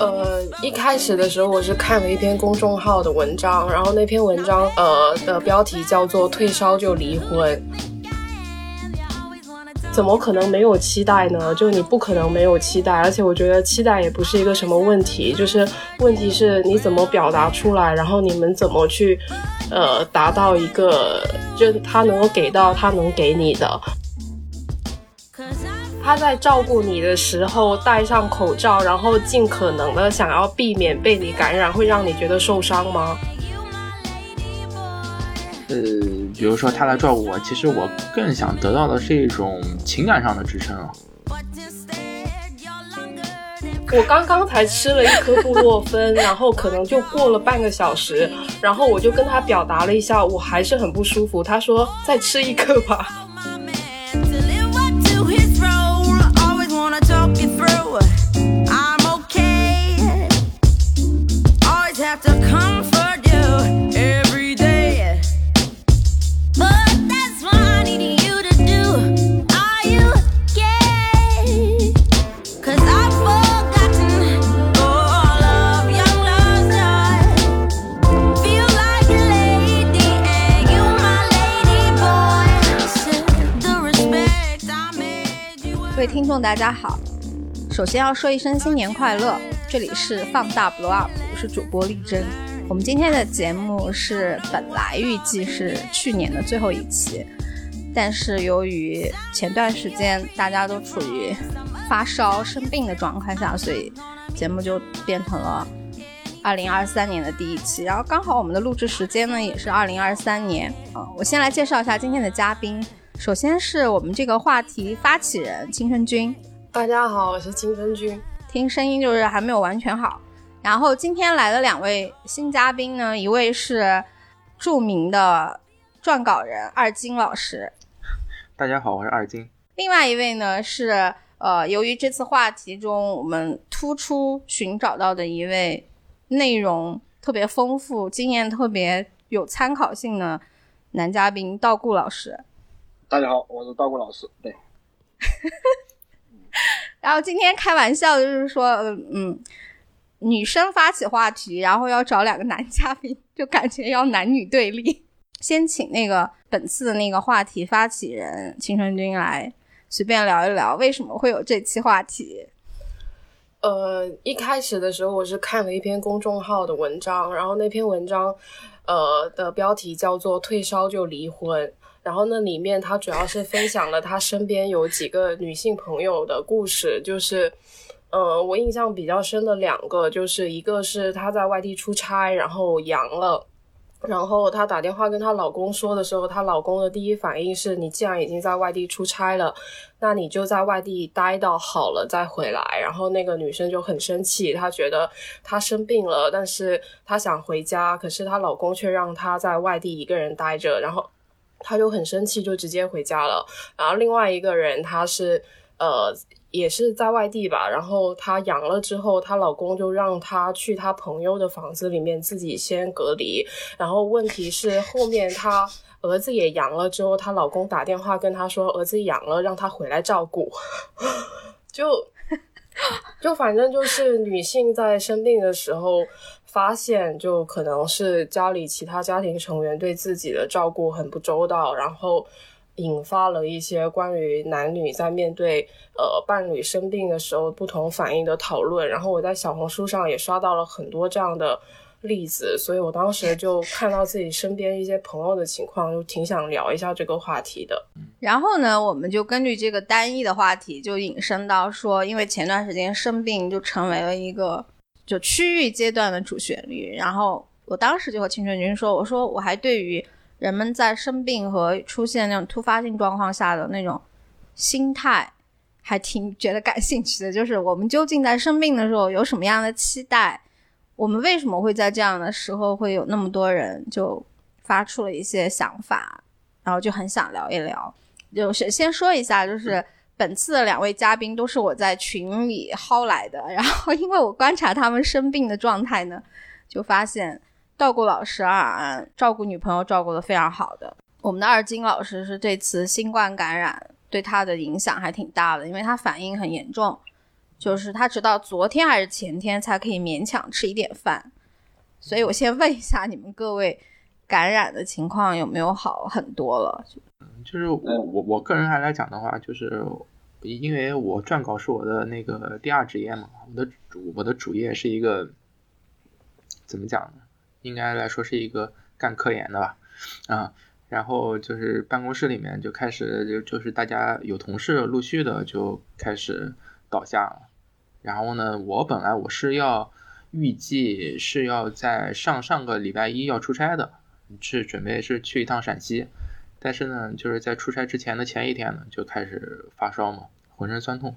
呃，一开始的时候我是看了一篇公众号的文章，然后那篇文章呃的标题叫做“退烧就离婚”。怎么可能没有期待呢？就你不可能没有期待，而且我觉得期待也不是一个什么问题，就是问题是你怎么表达出来，然后你们怎么去，呃，达到一个，就他能够给到他能给你的。他在照顾你的时候戴上口罩，然后尽可能的想要避免被你感染，会让你觉得受伤吗？you 比如说他来照顾我，其实我更想得到的是一种情感上的支撑啊。我刚刚才吃了一颗布洛芬，然后可能就过了半个小时，然后我就跟他表达了一下，我还是很不舒服。他说再吃一颗吧。man to 听众，大家好。首先要说一声新年快乐，这里是放大 blow up，我是主播丽珍。我们今天的节目是本来预计是去年的最后一期，但是由于前段时间大家都处于发烧生病的状态下，所以节目就变成了二零二三年的第一期。然后刚好我们的录制时间呢也是二零二三年。啊、我先来介绍一下今天的嘉宾。首先是我们这个话题发起人青春君，大家好，我是青春君。听声音就是还没有完全好。然后今天来的两位新嘉宾呢，一位是著名的撰稿人二金老师，大家好，我是二金。另外一位呢是呃，由于这次话题中我们突出寻找到的一位内容特别丰富、经验特别有参考性的男嘉宾道顾老师。大家好，我是道谷老师。对，然后今天开玩笑就是说，嗯嗯，女生发起话题，然后要找两个男嘉宾，就感觉要男女对立。先请那个本次的那个话题发起人青春君来随便聊一聊，为什么会有这期话题？呃，一开始的时候我是看了一篇公众号的文章，然后那篇文章，呃的标题叫做“退烧就离婚”，然后那里面他主要是分享了他身边有几个女性朋友的故事，就是，呃，我印象比较深的两个，就是一个是她在外地出差，然后阳了。然后她打电话跟她老公说的时候，她老公的第一反应是：你既然已经在外地出差了，那你就在外地待到好了再回来。然后那个女生就很生气，她觉得她生病了，但是她想回家，可是她老公却让她在外地一个人待着，然后她就很生气，就直接回家了。然后另外一个人，她是呃也是在外地吧，然后她阳了之后，她老公就让她去她朋友的房子里面自己先隔离。然后问题是后面她儿子也阳了之后，她老公打电话跟她说儿子阳了，让她回来照顾。就就反正就是女性在生病的时候，发现就可能是家里其他家庭成员对自己的照顾很不周到，然后引发了一些关于男女在面对呃伴侣生病的时候不同反应的讨论。然后我在小红书上也刷到了很多这样的例子，所以我当时就看到自己身边一些朋友的情况，就挺想聊一下这个话题的。然后呢，我们就根据这个单一的话题，就引申到说，因为前段时间生病就成为了一个就区域阶段的主旋律。然后我当时就和青春君说，我说我还对于人们在生病和出现那种突发性状况下的那种心态，还挺觉得感兴趣的。就是我们究竟在生病的时候有什么样的期待？我们为什么会在这样的时候会有那么多人就发出了一些想法，然后就很想聊一聊。就是先说一下，就是本次的两位嘉宾都是我在群里薅来的，然后因为我观察他们生病的状态呢，就发现道顾老师啊，照顾女朋友照顾的非常好的。我们的二金老师是这次新冠感染对他的影响还挺大的，因为他反应很严重，就是他直到昨天还是前天才可以勉强吃一点饭。所以我先问一下你们各位感染的情况有没有好很多了？就是我我我个人还来讲的话，就是因为我撰稿是我的那个第二职业嘛，我的主我的主业是一个怎么讲呢？应该来说是一个干科研的吧，啊，然后就是办公室里面就开始就就是大家有同事陆续的就开始倒下了，然后呢，我本来我是要预计是要在上上个礼拜一要出差的，是准备是去一趟陕西。但是呢，就是在出差之前的前一天呢，就开始发烧嘛，浑身酸痛。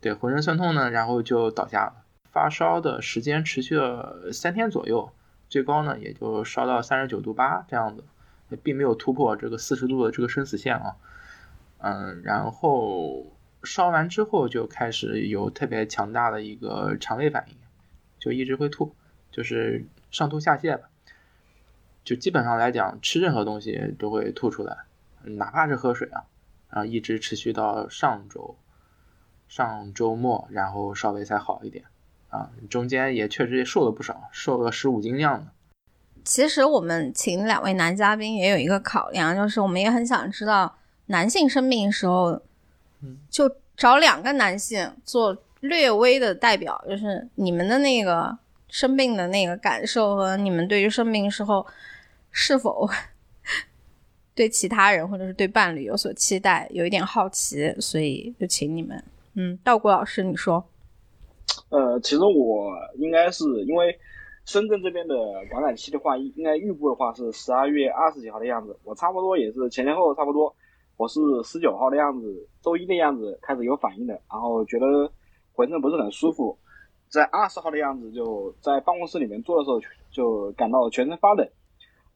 对，浑身酸痛呢，然后就倒下了。发烧的时间持续了三天左右，最高呢也就烧到三十九度八这样子，并没有突破这个四十度的这个生死线啊。嗯，然后烧完之后就开始有特别强大的一个肠胃反应，就一直会吐，就是上吐下泻吧。就基本上来讲，吃任何东西都会吐出来，哪怕是喝水啊，然后一直持续到上周，上周末，然后稍微才好一点，啊，中间也确实也瘦了不少，瘦了十五斤样子。其实我们请两位男嘉宾也有一个考量，就是我们也很想知道男性生病的时候，就找两个男性做略微的代表，就是你们的那个生病的那个感受和你们对于生病时候。是否 对其他人或者是对伴侣有所期待，有一点好奇，所以就请你们，嗯，道谷老师，你说。呃，其实我应该是因为深圳这边的感染期的话，应该预估的话是十二月二十几号的样子，我差不多也是前前后后差不多，我是十九号的样子，周一的样子开始有反应的，然后觉得浑身不是很舒服，在二十号的样子就在办公室里面坐的时候就感到全身发冷。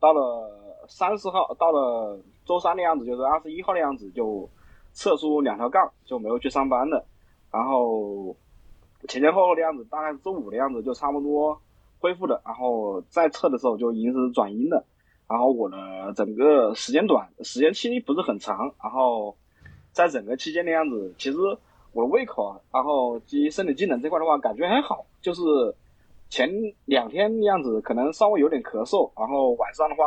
到了三十号，到了周三的样子，就是二十一号的样子，就测出两条杠，就没有去上班的。然后前前后后的样子，大概是周五的样子，就差不多恢复的。然后再测的时候，就已经是转阴的。然后我的整个时间短，时间期不是很长。然后在整个期间的样子，其实我的胃口啊，然后及身体机能这块的话，感觉还好，就是。前两天样子可能稍微有点咳嗽，然后晚上的话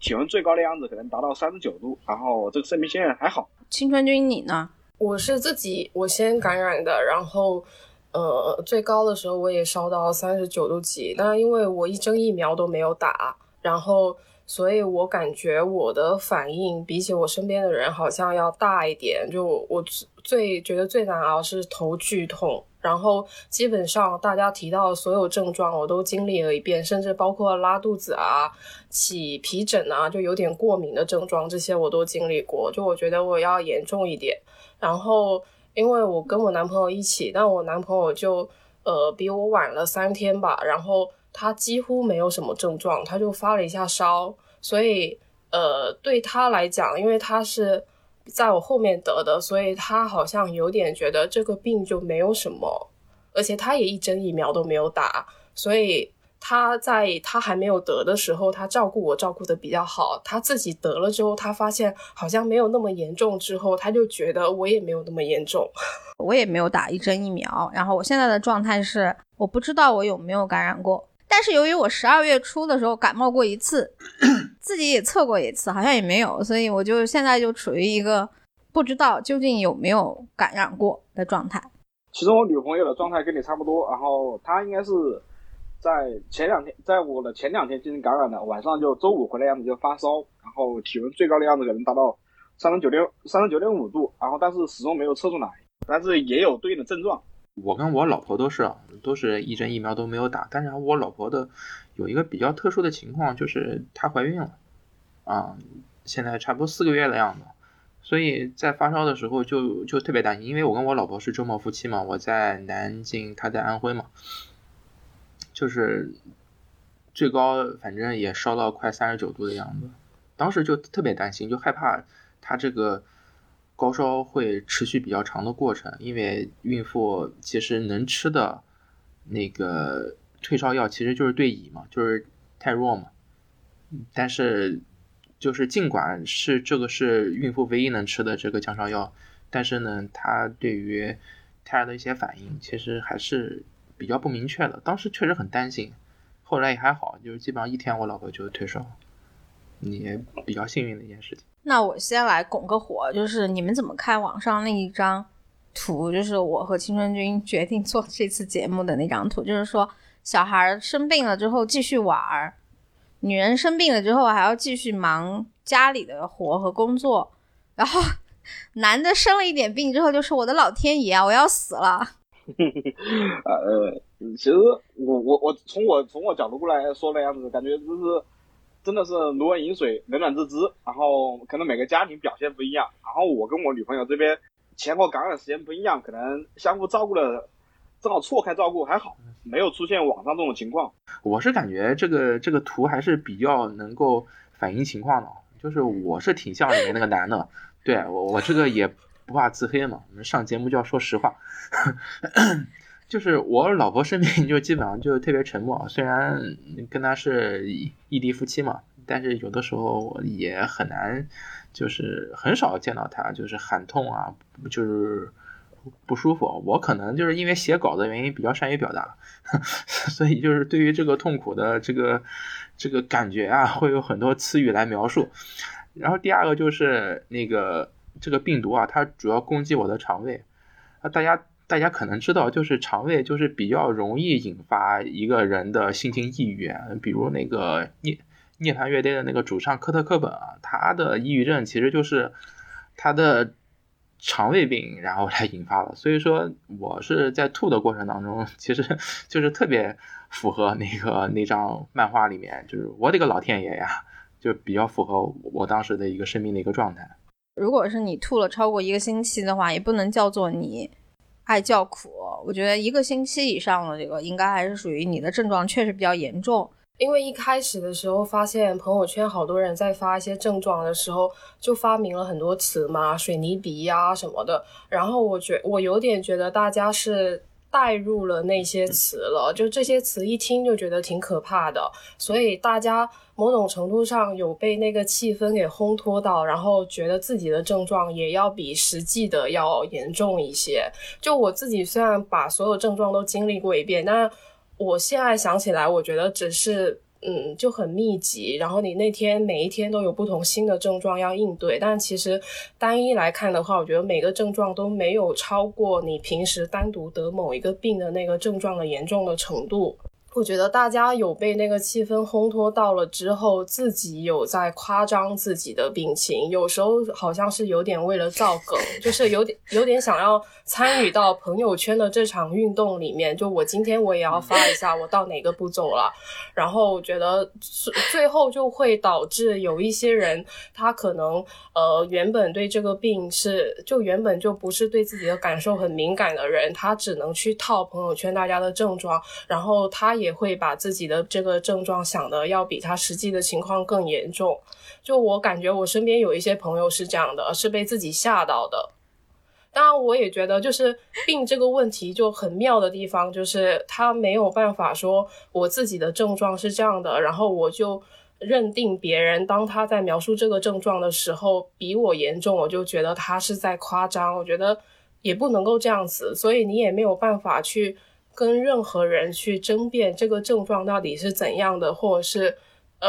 体温最高的样子可能达到三十九度，然后这个生命线还好。青春君你呢？我是自己我先感染的，然后呃最高的时候我也烧到三十九度几，但因为我一针疫苗都没有打，然后所以我感觉我的反应比起我身边的人好像要大一点。就我最觉得最难熬是头剧痛。然后基本上大家提到的所有症状，我都经历了一遍，甚至包括拉肚子啊、起皮疹啊，就有点过敏的症状，这些我都经历过。就我觉得我要严重一点。然后因为我跟我男朋友一起，但我男朋友就呃比我晚了三天吧，然后他几乎没有什么症状，他就发了一下烧，所以呃对他来讲，因为他是。在我后面得的，所以他好像有点觉得这个病就没有什么，而且他也一针疫苗都没有打，所以他在他还没有得的时候，他照顾我照顾的比较好。他自己得了之后，他发现好像没有那么严重，之后他就觉得我也没有那么严重。我也没有打一针疫苗，然后我现在的状态是，我不知道我有没有感染过。但是由于我十二月初的时候感冒过一次，自己也测过一次，好像也没有，所以我就现在就处于一个不知道究竟有没有感染过的状态。其实我女朋友的状态跟你差不多，然后她应该是在前两天，在我的前两天进行感染的，晚上就周五回来样子就发烧，然后体温最高的样子可能达到三十九点三十九点五度，然后但是始终没有测出来，但是也有对应的症状。我跟我老婆都是，都是一针疫苗都没有打。但是我老婆的有一个比较特殊的情况，就是她怀孕了，啊，现在差不多四个月的样子。所以在发烧的时候就就特别担心，因为我跟我老婆是周末夫妻嘛，我在南京，她在安徽嘛，就是最高反正也烧到快三十九度的样子。当时就特别担心，就害怕她这个。高烧会持续比较长的过程，因为孕妇其实能吃的那个退烧药其实就是对乙嘛，就是太弱嘛。但是就是尽管是这个是孕妇唯一能吃的这个降烧药，但是呢，它对于胎儿的一些反应其实还是比较不明确的。当时确实很担心，后来也还好，就是基本上一天我老婆就退烧，也比较幸运的一件事情。那我先来拱个火，就是你们怎么看网上那一张图？就是我和青春君决定做这次节目的那张图，就是说小孩生病了之后继续玩儿，女人生病了之后还要继续忙家里的活和工作，然后 男的生了一点病之后就是我的老天爷啊，我要死了。呃，其实我我我从我从我角度过来说那样子，感觉就是真的是如人饮水，冷暖自知。然后可能每个家庭表现不一样，然后我跟我女朋友这边前后感染时间不一样，可能相互照顾的正好错开照顾还好，没有出现网上这种情况。我是感觉这个这个图还是比较能够反映情况的，就是我是挺像里面那个男的，对我我这个也不怕自黑嘛，我们上节目就要说实话，就是我老婆生病就基本上就特别沉默，虽然跟她是异地夫妻嘛，但是有的时候也很难，就是很少见到她就是喊痛啊，就是。不舒服，我可能就是因为写稿的原因比较善于表达，所以就是对于这个痛苦的这个这个感觉啊，会有很多词语来描述。然后第二个就是那个这个病毒啊，它主要攻击我的肠胃。啊，大家大家可能知道，就是肠胃就是比较容易引发一个人的心情抑郁，比如那个涅涅槃乐队的那个主唱科特·科本啊，他的抑郁症其实就是他的。肠胃病，然后来引发的，所以说我是在吐的过程当中，其实就是特别符合那个那张漫画里面，就是我的个老天爷呀，就比较符合我当时的一个生命的一个状态。如果是你吐了超过一个星期的话，也不能叫做你爱叫苦。我觉得一个星期以上的这个，应该还是属于你的症状确实比较严重。因为一开始的时候发现朋友圈好多人在发一些症状的时候，就发明了很多词嘛，水泥鼻呀什么的。然后我觉我有点觉得大家是带入了那些词了，就这些词一听就觉得挺可怕的，所以大家某种程度上有被那个气氛给烘托到，然后觉得自己的症状也要比实际的要严重一些。就我自己虽然把所有症状都经历过一遍，但。我现在想起来，我觉得只是嗯就很密集，然后你那天每一天都有不同新的症状要应对，但其实单一来看的话，我觉得每个症状都没有超过你平时单独得某一个病的那个症状的严重的程度。我觉得大家有被那个气氛烘托到了之后，自己有在夸张自己的病情，有时候好像是有点为了造梗，就是有点有点想要参与到朋友圈的这场运动里面。就我今天我也要发一下我到哪个步骤了，然后我觉得最最后就会导致有一些人他可能呃原本对这个病是就原本就不是对自己的感受很敏感的人，他只能去套朋友圈大家的症状，然后他。也会把自己的这个症状想的要比他实际的情况更严重。就我感觉，我身边有一些朋友是这样的，是被自己吓到的。当然，我也觉得，就是病这个问题就很妙的地方，就是他没有办法说我自己的症状是这样的，然后我就认定别人当他在描述这个症状的时候比我严重，我就觉得他是在夸张。我觉得也不能够这样子，所以你也没有办法去。跟任何人去争辩这个症状到底是怎样的，或者是呃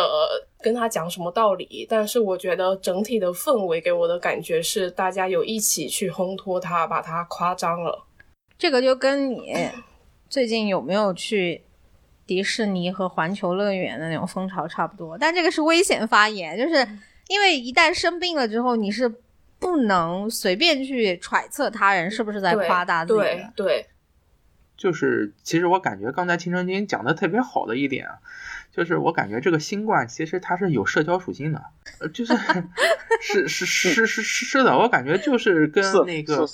跟他讲什么道理，但是我觉得整体的氛围给我的感觉是大家有一起去烘托他，把他夸张了。这个就跟你 最近有没有去迪士尼和环球乐园的那种风潮差不多，但这个是危险发言，就是因为一旦生病了之后，你是不能随便去揣测他人是不是在夸大自己的。对。就是，其实我感觉刚才青春君讲的特别好的一点啊，就是我感觉这个新冠其实它是有社交属性的，呃，就是 是是是是是的，我感觉就是跟那个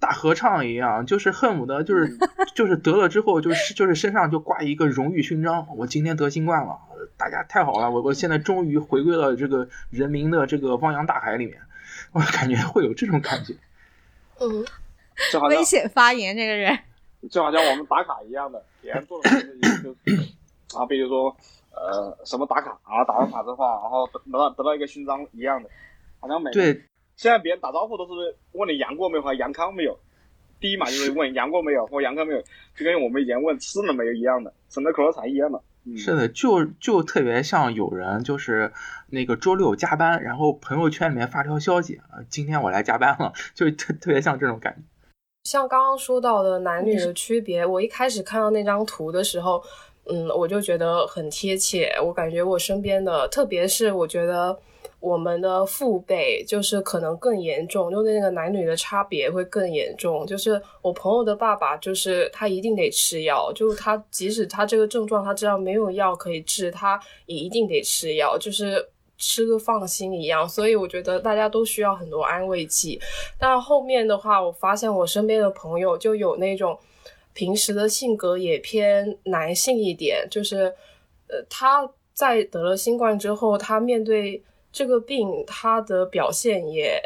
大合唱一样，就是恨不得就是就是得了之后就是就是身上就挂一个荣誉勋章，我今天得新冠了，大家太好了，我我现在终于回归了这个人民的这个汪洋大海里面，我感觉会有这种感觉，嗯，危险发言这个人。就好像我们打卡一样的，别人做的事情就是啊，比如说，呃什么打卡啊，打完卡之后，然后得得到得到一个勋章一样的，好像每对，现在别人打招呼都是问你阳过没有和阳康没有，第一嘛就是问阳过没有或阳康没有，就跟我们以前问吃了没有一样的，省得口头禅一样的。嗯，是的，就就特别像有人就是那个周六加班，然后朋友圈里面发条消息啊，今天我来加班了，就特特别像这种感觉。像刚刚说到的男女的区别，我一开始看到那张图的时候，嗯，我就觉得很贴切。我感觉我身边的，特别是我觉得我们的父辈，就是可能更严重，就那个男女的差别会更严重。就是我朋友的爸爸，就是他一定得吃药，就是他即使他这个症状他知道没有药可以治，他也一定得吃药，就是吃个放心一样。所以我觉得大家都需要很多安慰剂。但后面的话，我发现我身边的朋友就有那种平时的性格也偏男性一点，就是呃他在得了新冠之后，他面对这个病，他的表现也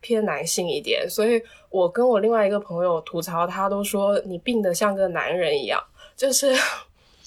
偏男性一点。所以我跟我另外一个朋友吐槽，他都说你病得像个男人一样，就是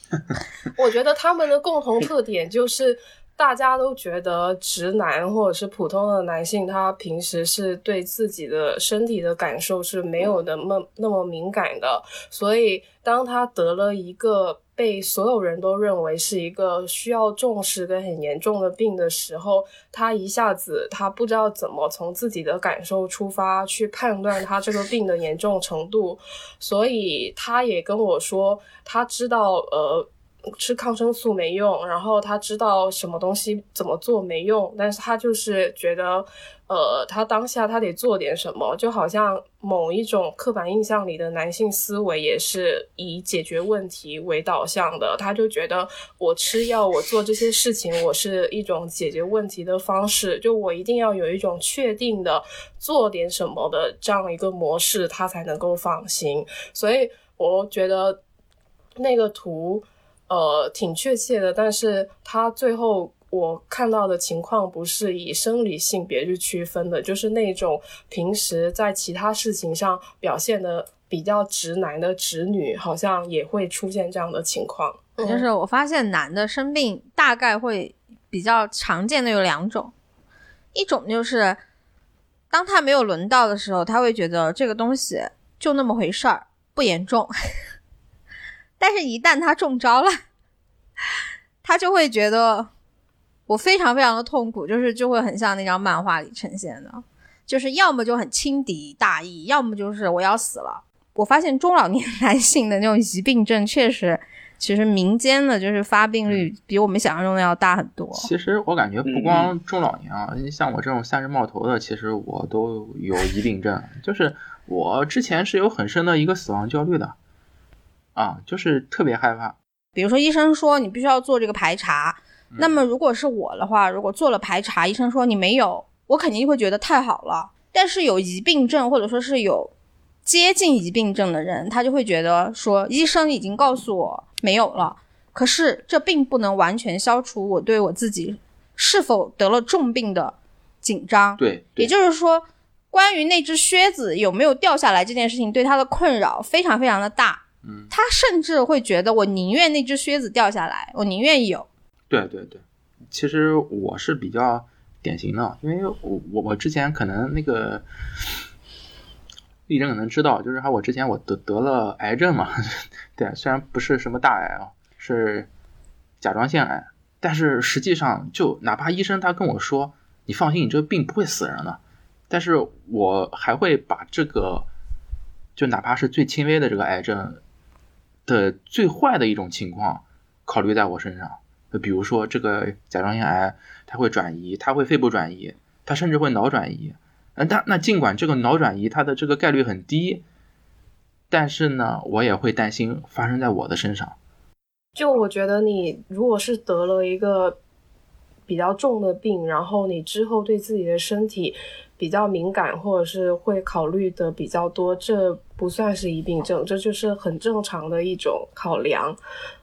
我觉得他们的共同特点就是。大家都觉得直男或者是普通的男性，他平时是对自己的身体的感受是没有那么那么敏感的，所以当他得了一个被所有人都认为是一个需要重视跟很严重的病的时候，他一下子他不知道怎么从自己的感受出发去判断他这个病的严重程度，所以他也跟我说，他知道呃。吃抗生素没用，然后他知道什么东西怎么做没用，但是他就是觉得，呃，他当下他得做点什么，就好像某一种刻板印象里的男性思维也是以解决问题为导向的，他就觉得我吃药，我做这些事情，我是一种解决问题的方式，就我一定要有一种确定的做点什么的这样一个模式，他才能够放心。所以我觉得那个图。呃，挺确切的，但是他最后我看到的情况不是以生理性别去区分的，就是那种平时在其他事情上表现的比较直男的直女，好像也会出现这样的情况。就是我发现男的生病大概会比较常见的有两种，一种就是当他没有轮到的时候，他会觉得这个东西就那么回事儿，不严重。但是，一旦他中招了，他就会觉得我非常非常的痛苦，就是就会很像那张漫画里呈现的，就是要么就很轻敌大意，要么就是我要死了。我发现中老年男性的那种疑病症，确实，其实民间的就是发病率比我们想象中的要大很多。其实我感觉不光中老年啊，像我这种三十冒头的，其实我都有疑病症，就是我之前是有很深的一个死亡焦虑的。啊，就是特别害怕。比如说，医生说你必须要做这个排查，那么如果是我的话，如果做了排查，医生说你没有，我肯定会觉得太好了。但是有疑病症或者说是有接近疑病症的人，他就会觉得说医生已经告诉我没有了，可是这并不能完全消除我对我自己是否得了重病的紧张。对，也就是说，关于那只靴子有没有掉下来这件事情，对他的困扰非常非常的大。嗯，他甚至会觉得，我宁愿那只靴子掉下来，我宁愿有。对对对，其实我是比较典型的，因为我我我之前可能那个丽珍可能知道，就是还，我之前我得得了癌症嘛，对，虽然不是什么大癌啊，是甲状腺癌，但是实际上就哪怕医生他跟我说，你放心，你这个病不会死人的，但是我还会把这个，就哪怕是最轻微的这个癌症。的最坏的一种情况，考虑在我身上，就比如说这个甲状腺癌，它会转移，它会肺部转移，它甚至会脑转移。嗯，但那尽管这个脑转移它的这个概率很低，但是呢，我也会担心发生在我的身上。就我觉得，你如果是得了一个比较重的病，然后你之后对自己的身体。比较敏感，或者是会考虑的比较多，这不算是疑病症，这就是很正常的一种考量。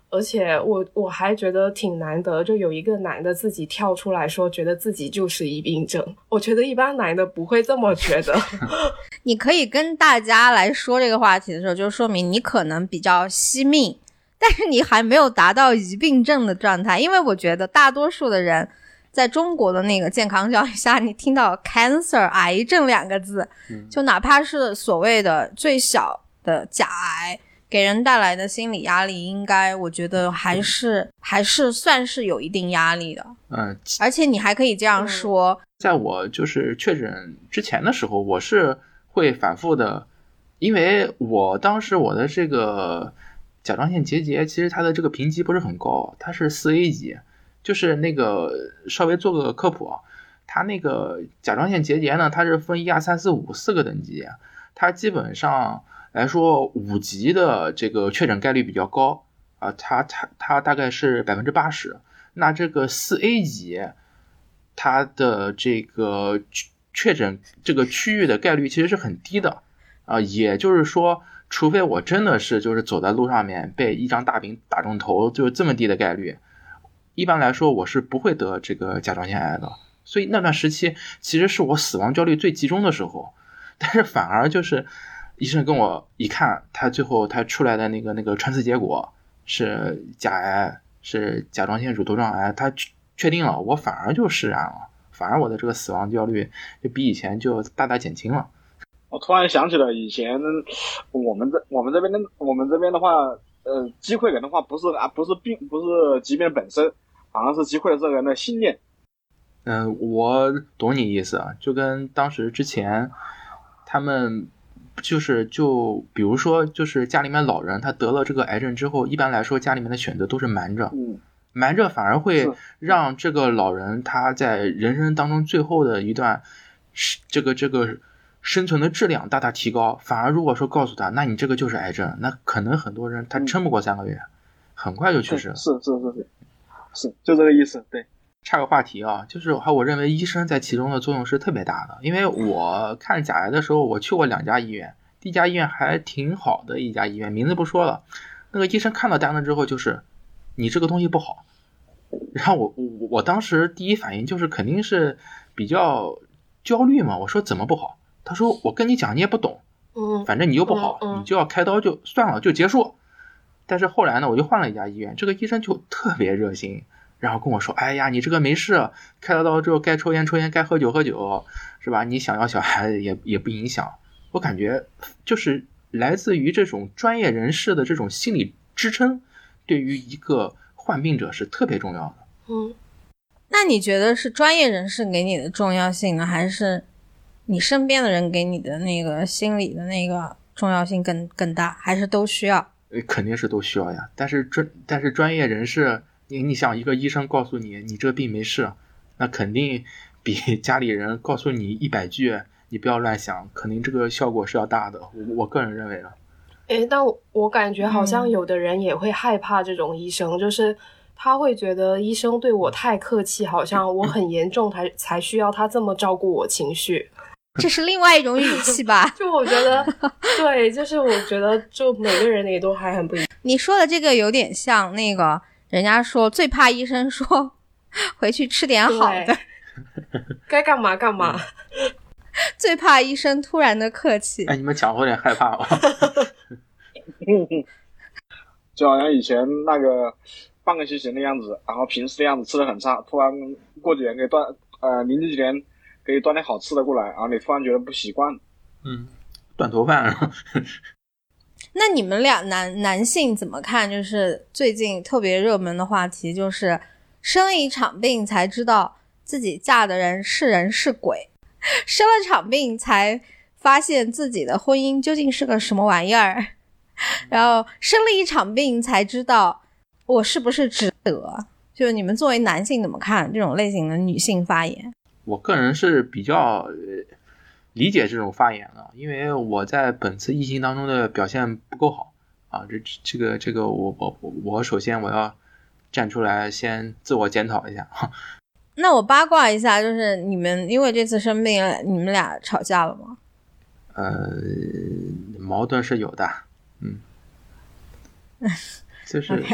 而且我我还觉得挺难得，就有一个男的自己跳出来说，觉得自己就是疑病症。我觉得一般男的不会这么觉得。你可以跟大家来说这个话题的时候，就说明你可能比较惜命，但是你还没有达到疑病症的状态，因为我觉得大多数的人在中国的那个健康教育下，你听到 cancer 癌症两个字，嗯。就哪怕是所谓的最小的甲癌，给人带来的心理压力，应该我觉得还是还是算是有一定压力的。嗯，而且你还可以这样说，在我就是确诊之前的时候，我是会反复的，因为我当时我的这个甲状腺结节，其实它的这个评级不是很高，它是四 A 级，就是那个稍微做个科普啊，它那个甲状腺结节呢，它是分一二三四五四个等级，它基本上来说五级的这个确诊概率比较高啊，它它它大概是百分之八十，那这个四 A 级。它的这个确诊这个区域的概率其实是很低的啊、也就是说，除非我真的是就是走在路上面被一张大饼打中头，就是这么低的概率，一般来说我是不会得这个甲状腺癌的。所以那段时期其实是我死亡焦虑最集中的时候，但是反而就是医生跟我一看，他最后他出来的那个那个穿刺结果是甲癌，是甲状腺乳头状癌，他确定了，我反而就释然了，反而我的这个死亡焦虑就比以前就大大减轻了。我突然想起了以前我们这我们这边的我们这边的话，呃，击溃人的话不是啊不是病不是疾病本身，好像是击溃了这个人的信念。嗯，我懂你意思啊，就跟当时之前他们就是就比如说就是家里面老人他得了这个癌症之后，一般来说家里面的选择都是瞒着，嗯，瞒着反而会让这个老人他在人生当中最后的一段是这个这个生存的质量大大提高。反而如果说告诉他，那你这个就是癌症，那可能很多人他嗯撑不过三个月，很快就去世了。是是是是是，就这个意思。对，岔个话题啊，就是还我认为医生在其中的作用是特别大的，因为我看甲癌的时候，我去过两家医院，第一家医院还挺好的一家医院，名字不说了。那个医生看到单子之后，就是你这个东西不好，然后我我我当时第一反应就是肯定是比较焦虑嘛，我说怎么不好？他说我跟你讲你也不懂，嗯反正你又不好，嗯嗯你就要开刀就算了，就结束。但是后来呢，我就换了一家医院，这个医生就特别热心，然后跟我说：“哎呀，你这个没事，开了刀之后该抽烟抽烟，该喝酒喝酒，是吧？你想要小孩也也不影响。”我感觉就是来自于这种专业人士的这种心理支撑，对于一个患病者是特别重要的。嗯，那你觉得是专业人士给你的重要性呢，还是你身边的人给你的那个心理的那个重要性更更大，还是都需要？呃，肯定是都需要呀。但是专但是专业人士，你你想一个医生告诉你你这病没事，那肯定 比 家里人告诉你一百句你不要乱想，肯定这个效果是要大的。我我个人认为啊，诶，但我我感觉好像嗯有的人也会害怕这种医生，就是他会觉得医生对我太客气，好像我很严重才才需要他这么照顾我情绪。这是另外一种语气吧？就我觉得，对，就是我觉得，就每个人也都还很不一样。你说的这个有点像那个人家说最怕医生说回去吃点好的，该干嘛干嘛。最怕医生突然的客气。哎，你们讲我有点害怕哦。就好像以前那个半个西行的样子，然后平时的样子吃的很差，突然过几年给断呃临近几年给你端点好吃的过来，然后你突然觉得不习惯。嗯，断头饭。那你们俩男男性怎么看？就是最近特别热门的话题，就是生了一场病才知道自己嫁的人是人是鬼，生了场病才发现自己的婚姻究竟是个什么玩意儿，然后生了一场病才知道我是不是值得。就是你们作为男性怎么看这种类型的女性发言？我个人是比较呃理解这种发言的，因为我在本次疫情当中的表现不够好啊，这这个这个我我我我首先我要站出来先自我检讨一下。那我八卦一下，就是你们因为这次生病，你们俩吵架了吗？呃，矛盾是有的，嗯，就是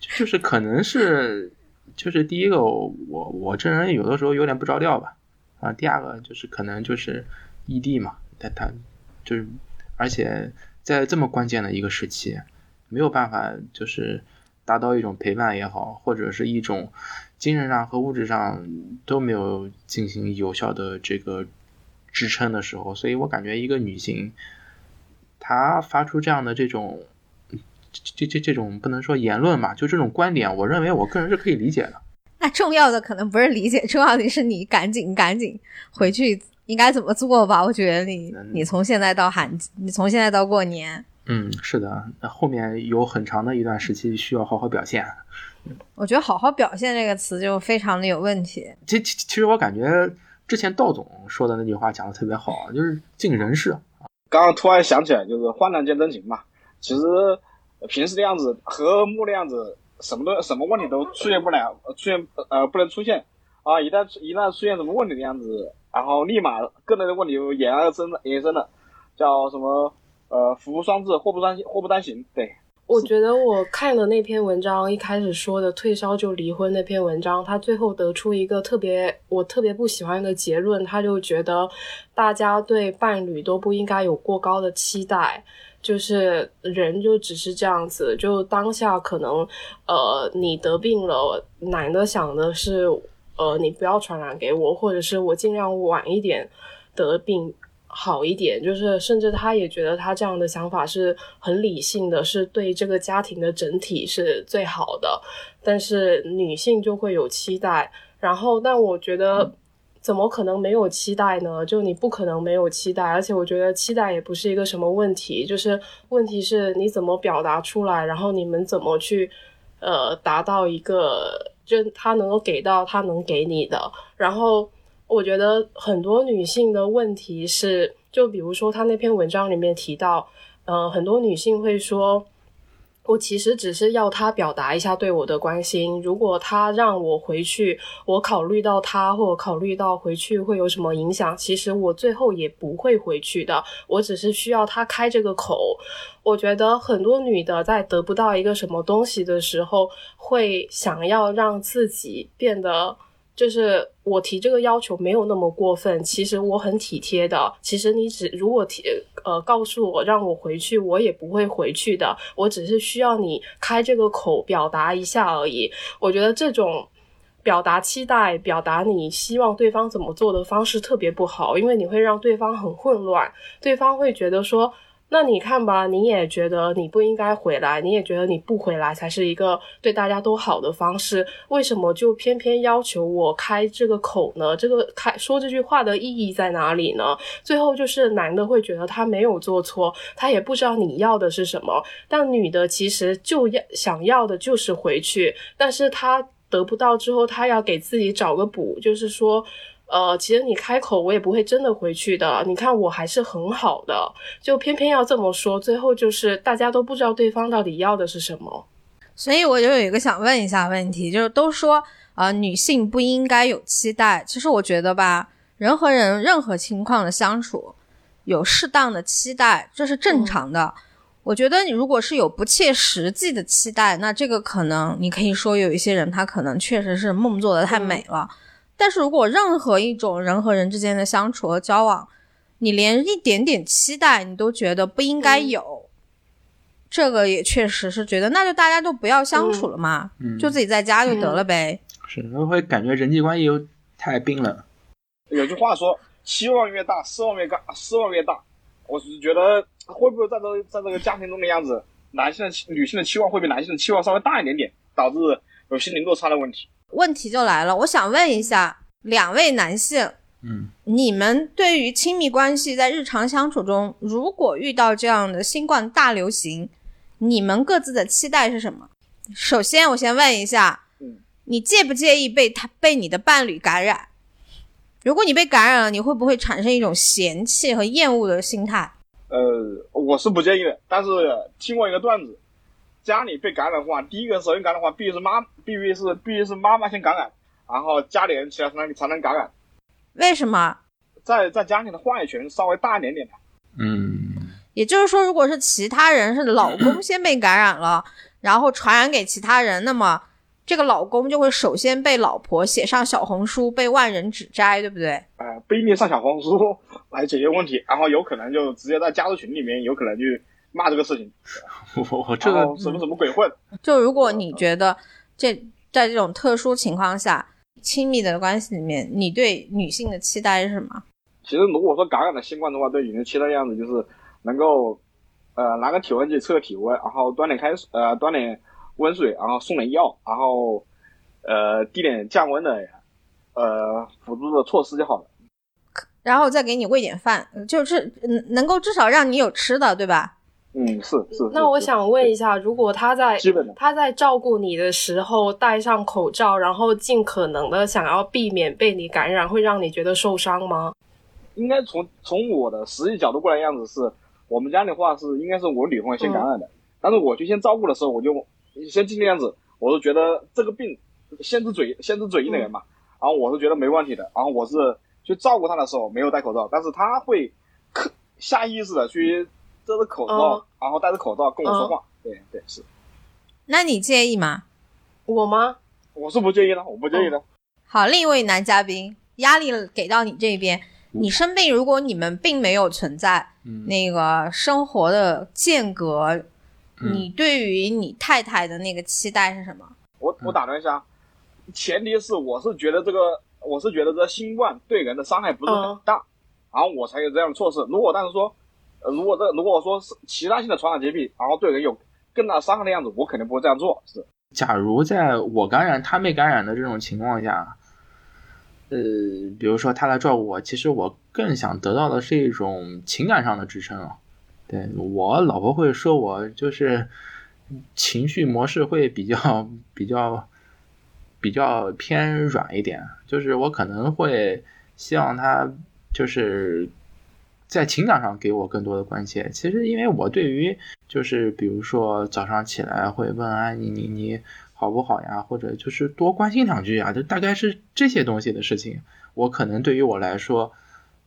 就是可能是就是第一个我我这人有的时候有点不着调吧，啊，第二个就是可能就是异地嘛，他他就是而且在这么关键的一个时期，没有办法就是达到一种陪伴也好，或者是一种精神上和物质上都没有进行有效的这个支撑的时候，所以我感觉一个女性，她发出这样的这种这这这种不能说言论吧，就这种观点，我认为我个人是可以理解的。那重要的可能不是理解，重要的是你赶紧赶紧回去应该怎么做吧？我觉得你嗯你从现在到寒，你从现在到过年，嗯，是的，那后面有很长的一段时期需要好好表现。我觉得“好好表现”这个词就非常的有问题。其其其实我感觉之前道总说的那句话讲的特别好，啊就是尽人事。刚刚突然想起来，就是患难见真情嘛。其实平时的样子和睦的样子，什么都什么问题都出现不了，呃出现呃不能出现啊！一旦一旦出现什么问题的样子，然后立马个人的问题就衍而生衍生了，叫什么呃福无双至，祸不单祸不单行。对，我觉得我看的那篇文章，一开始说的退烧就离婚那篇文章，他最后得出一个特别我特别不喜欢的结论，他就觉得大家对伴侣都不应该有过高的期待，就是人就只是这样子，就当下可能呃你得病了，男的想的是呃你不要传染给我，或者是我尽量晚一点得病。好一点，就是甚至他也觉得他这样的想法是很理性的，是对这个家庭的整体是最好的。但是女性就会有期待，然后但我觉得怎么可能没有期待呢？就你不可能没有期待，而且我觉得期待也不是一个什么问题，就是问题是你怎么表达出来，然后你们怎么去呃达到一个，就他能够给到他能给你的，然后。我觉得很多女性的问题是，就比如说她那篇文章里面提到，呃，很多女性会说，我其实只是要他表达一下对我的关心。如果他让我回去，我考虑到他或者考虑到回去会有什么影响，其实我最后也不会回去的。我只是需要他开这个口。我觉得很多女的在得不到一个什么东西的时候，会想要让自己变得。就是我提这个要求没有那么过分，其实我很体贴的。其实你只如果提呃告诉我让我回去，我也不会回去的。我只是需要你开这个口表达一下而已。我觉得这种表达期待、表达你希望对方怎么做的方式特别不好，因为你会让对方很混乱，对方会觉得说。那你看吧，你也觉得你不应该回来，你也觉得你不回来才是一个对大家都好的方式，为什么就偏偏要求我开这个口呢？这个开说这句话的意义在哪里呢？最后就是男的会觉得他没有做错，他也不知道你要的是什么，但女的其实就要想要的就是回去，但是他得不到之后，他要给自己找个补，就是说。呃，其实你开口，我也不会真的回去的。你看，我还是很好的，就偏偏要这么说，最后就是大家都不知道对方到底要的是什么。所以我就有一个想问一下问题，就是都说啊、呃，女性不应该有期待。其实我觉得吧，人和人任何情况的相处，有适当的期待，这是正常的。嗯、我觉得你如果是有不切实际的期待，那这个可能你可以说有一些人他可能确实是梦做的太美了。嗯但是如果任何一种人和人之间的相处和交往，你连一点点期待你都觉得不应该有，嗯、这个也确实是觉得那就大家都不要相处了嘛，嗯、就自己在家就得了呗。是，我会感觉人际关系又太冰冷。有句话说，期望越大，失望越大，失望越大。我是觉得会不会在这在这个家庭中的样子，男性的女性的期望会比男性的期望稍微大一点点，导致有心理落差的问题。问题就来了，我想问一下两位男性，嗯，你们对于亲密关系在日常相处中，如果遇到这样的新冠大流行，你们各自的期待是什么？首先，我先问一下，嗯，你介不介意被他被你的伴侣感染？如果你被感染了，你会不会产生一种嫌弃和厌恶的心态？呃，我是不介意的，但是听过一个段子。家里被感染的话，第一个首先感染的话，必须是妈，必须是必须是妈妈先感染，然后家里人其他才能才能感染。为什么？在在家里的话语权稍微大一点点的。嗯，也就是说，如果是其他人是老公先被感染了，然后传染给其他人，那么这个老公就会首先被老婆写上小红书，被万人指摘，对不对？呃，不一定上小红书来解决问题，然后有可能就直接在家族群里面，有可能就骂这个事情，我我这个什么什么鬼混，就如果你觉得这在这种特殊情况下，亲密的关系里面，你对女性的期待是什么？其实如果说感染了新冠的话，对女性期待的样子就是能够，呃，拿个体温计测个体温，然后端点开水，呃，端点温水，然后送点药，然后，呃，滴点降温的，呃，辅助的措施就好了。然后再给你喂点饭，就是嗯能够至少让你有吃的，对吧？嗯，是是。那我想问一下，如果他在他在照顾你的时候戴上口罩，然后尽可能的想要避免被你感染，会让你觉得受伤吗？应该从从我的实际角度过来，样子是我们家的话是应该是我女朋友先感染的，但是我去先照顾的时候，我就先尽量样子，我是觉得这个病先知嘴先知嘴硬的人嘛，然后我是觉得没问题的，然后我是去照顾他的时候没有戴口罩，但是他会刻下意识的去遮着口罩，嗯然后戴着口罩跟我说话，对对是，那你介意吗？我吗？我是不介意的，我不介意的，好，另一位男嘉宾，压力给到你这边，你生病，如果你们并没有存在嗯。那个生活的间隔，嗯。你对于你太太的那个期待是什么？我我打断一下，前提是我是觉得这个，我是觉得这新冠对人的伤害不是很大，然后我才有这样的措施。如果但是说，如果这如果说是其他性的传染疾病，然后对人有更大伤害的样子，我肯定不会这样做。是，假如在我感染他没感染的这种情况下，呃，比如说他来照顾我，其实我更想得到的是一种情感上的支撑啊。对我老婆会说我就是情绪模式会比较比较比较偏软一点，就是我可能会希望他就是在情感上给我更多的关切。其实因为我对于就是比如说早上起来会问哎你你你好不好呀，或者就是多关心两句呀，就大概是这些东西的事情，我可能对于我来说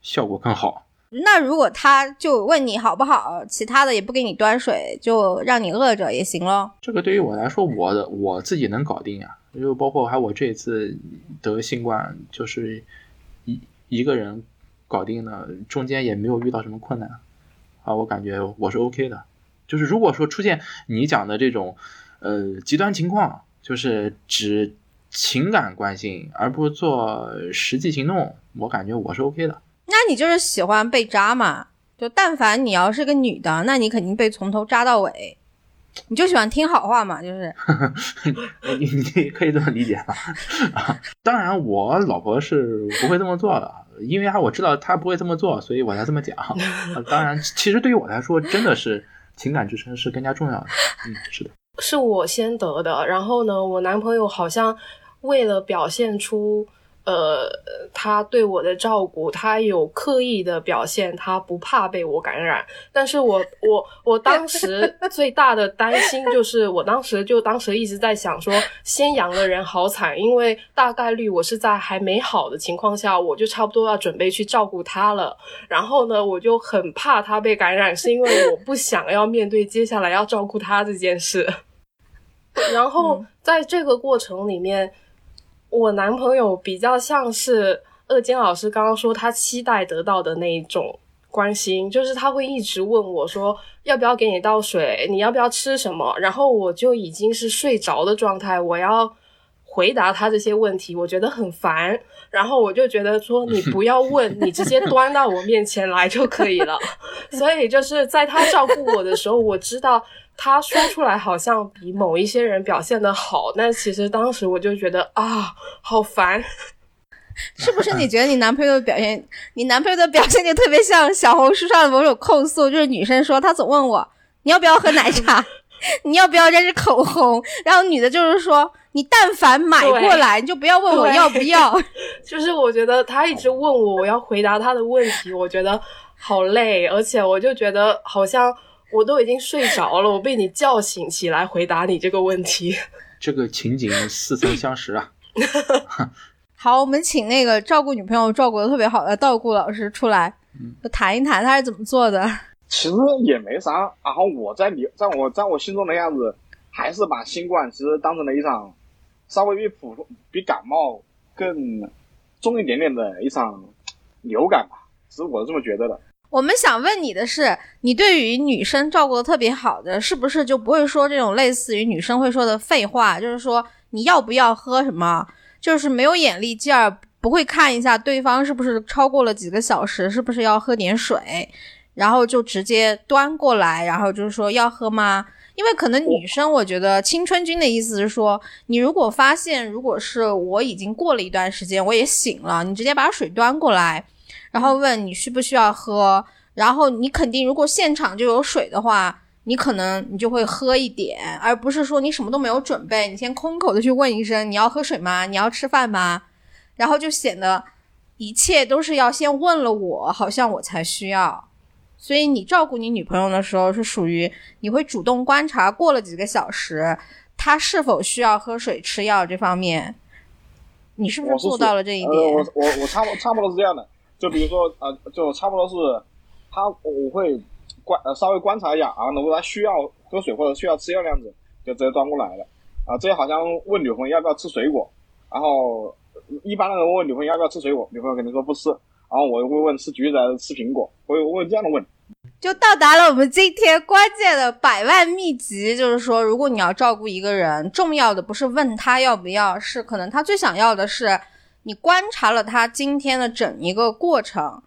效果更好。那如果他就问你好不好，其他的也不给你端水，就让你饿着也行咯。这个对于我来说，我的我自己能搞定呀。就包括还我这次得新冠，就是一一个人搞定的，中间也没有遇到什么困难啊，我感觉我是 OK 的。就是如果说出现你讲的这种呃极端情况，就是只情感关心，而不做实际行动，我感觉我是 OK 的。那你就是喜欢被扎嘛？就但凡你要是个女的，那你肯定被从头扎到尾。你就喜欢听好话嘛，就是 你你可以这么理解吧？啊，当然我老婆是不会这么做的，因为我知道她不会这么做，所以我才这么讲。啊 当然，其实对于我来说，真的是情感支撑是更加重要的。嗯，是的，是我先得的，然后呢，我男朋友好像为了表现出呃他对我的照顾，他有刻意的表现他不怕被我感染，但是我 我我当时 最大的担心就是，我当时就当时一直在想说，先阳的人好惨，因为大概率我是在还没好的情况下，我就差不多要准备去照顾他了，然后呢，我就很怕他被感染，是因为我不想要面对接下来要照顾他这件事。然后在这个过程里面，我男朋友比较像是二坚老师刚刚说他期待得到的那一种关心，就是他会一直问我说要不要给你倒水，你要不要吃什么，然后我就已经是睡着的状态，我要回答他这些问题，我觉得很烦，然后我就觉得说你 不要问，你直接端到我面前来就可以了。所以就是在他照顾我的时候，我知道他说出来好像比某一些人表现的好，但其实当时我就觉得啊，好烦。是不是？你觉得你男朋友的表现，你男朋友的表现就特别像小红书上的某种控诉，就是女生说她总问我你要不要喝奶茶，你要不要这支口红，然后女的就是说你但凡买过来，你就不要问我要不要。就是我觉得他一直问我，我要回答他的问题，我觉得好累，而且我就觉得好像我都已经睡着了，我被你叫醒起来回答你这个问题。这个情景似曾相识啊。好，我们请那个照顾女朋友照顾的特别好的道顾老师出来，就谈一谈他是怎么做的。其实也没啥。然后我在你在我在我心中的样子，还是把新冠其实当成了一场稍微比普通比感冒更重一点点的一场流感吧。其实我是这么觉得的。我们想问你的是，你对于女生照顾的特别好的，是不是就不会说这种类似于女生会说的废话？就是说你要不要喝什么，就是没有眼力劲儿，不会看一下对方是不是超过了几个小时，是不是要喝点水，然后就直接端过来，然后就是说要喝吗？因为可能女生，我觉得青春君的意思是说，你如果发现如果是我已经过了一段时间，我也醒了，你直接把水端过来。然后问你需不需要喝，然后你肯定如果现场就有水的话，你可能你就会喝一点，而不是说你什么都没有准备，你先空口的去问一声你要喝水吗？你要吃饭吗？然后就显得一切都是要先问了我，好像我才需要。所以你照顾你女朋友的时候是属于你会主动观察过了几个小时，她是否需要喝水吃药这方面，你是不是做到了这一点？我我我差不差不多是这样的。就比如说，呃，就差不多是，他我会观呃稍微观察一下啊，如果他需要喝水或者需要吃药那样子，就直接端过来了啊。这好像问女朋友要不要吃水果，然后一般的人问女朋友要不要吃水果，女朋友肯定说不吃，然后我会问吃橘子还是吃苹果，我会问这样的问。就到达了我们今天关键的百万秘籍，就是说，如果你要照顾一个人，重要的不是问他要不要，是可能他最想要的是。你观察了他今天的整一个过程，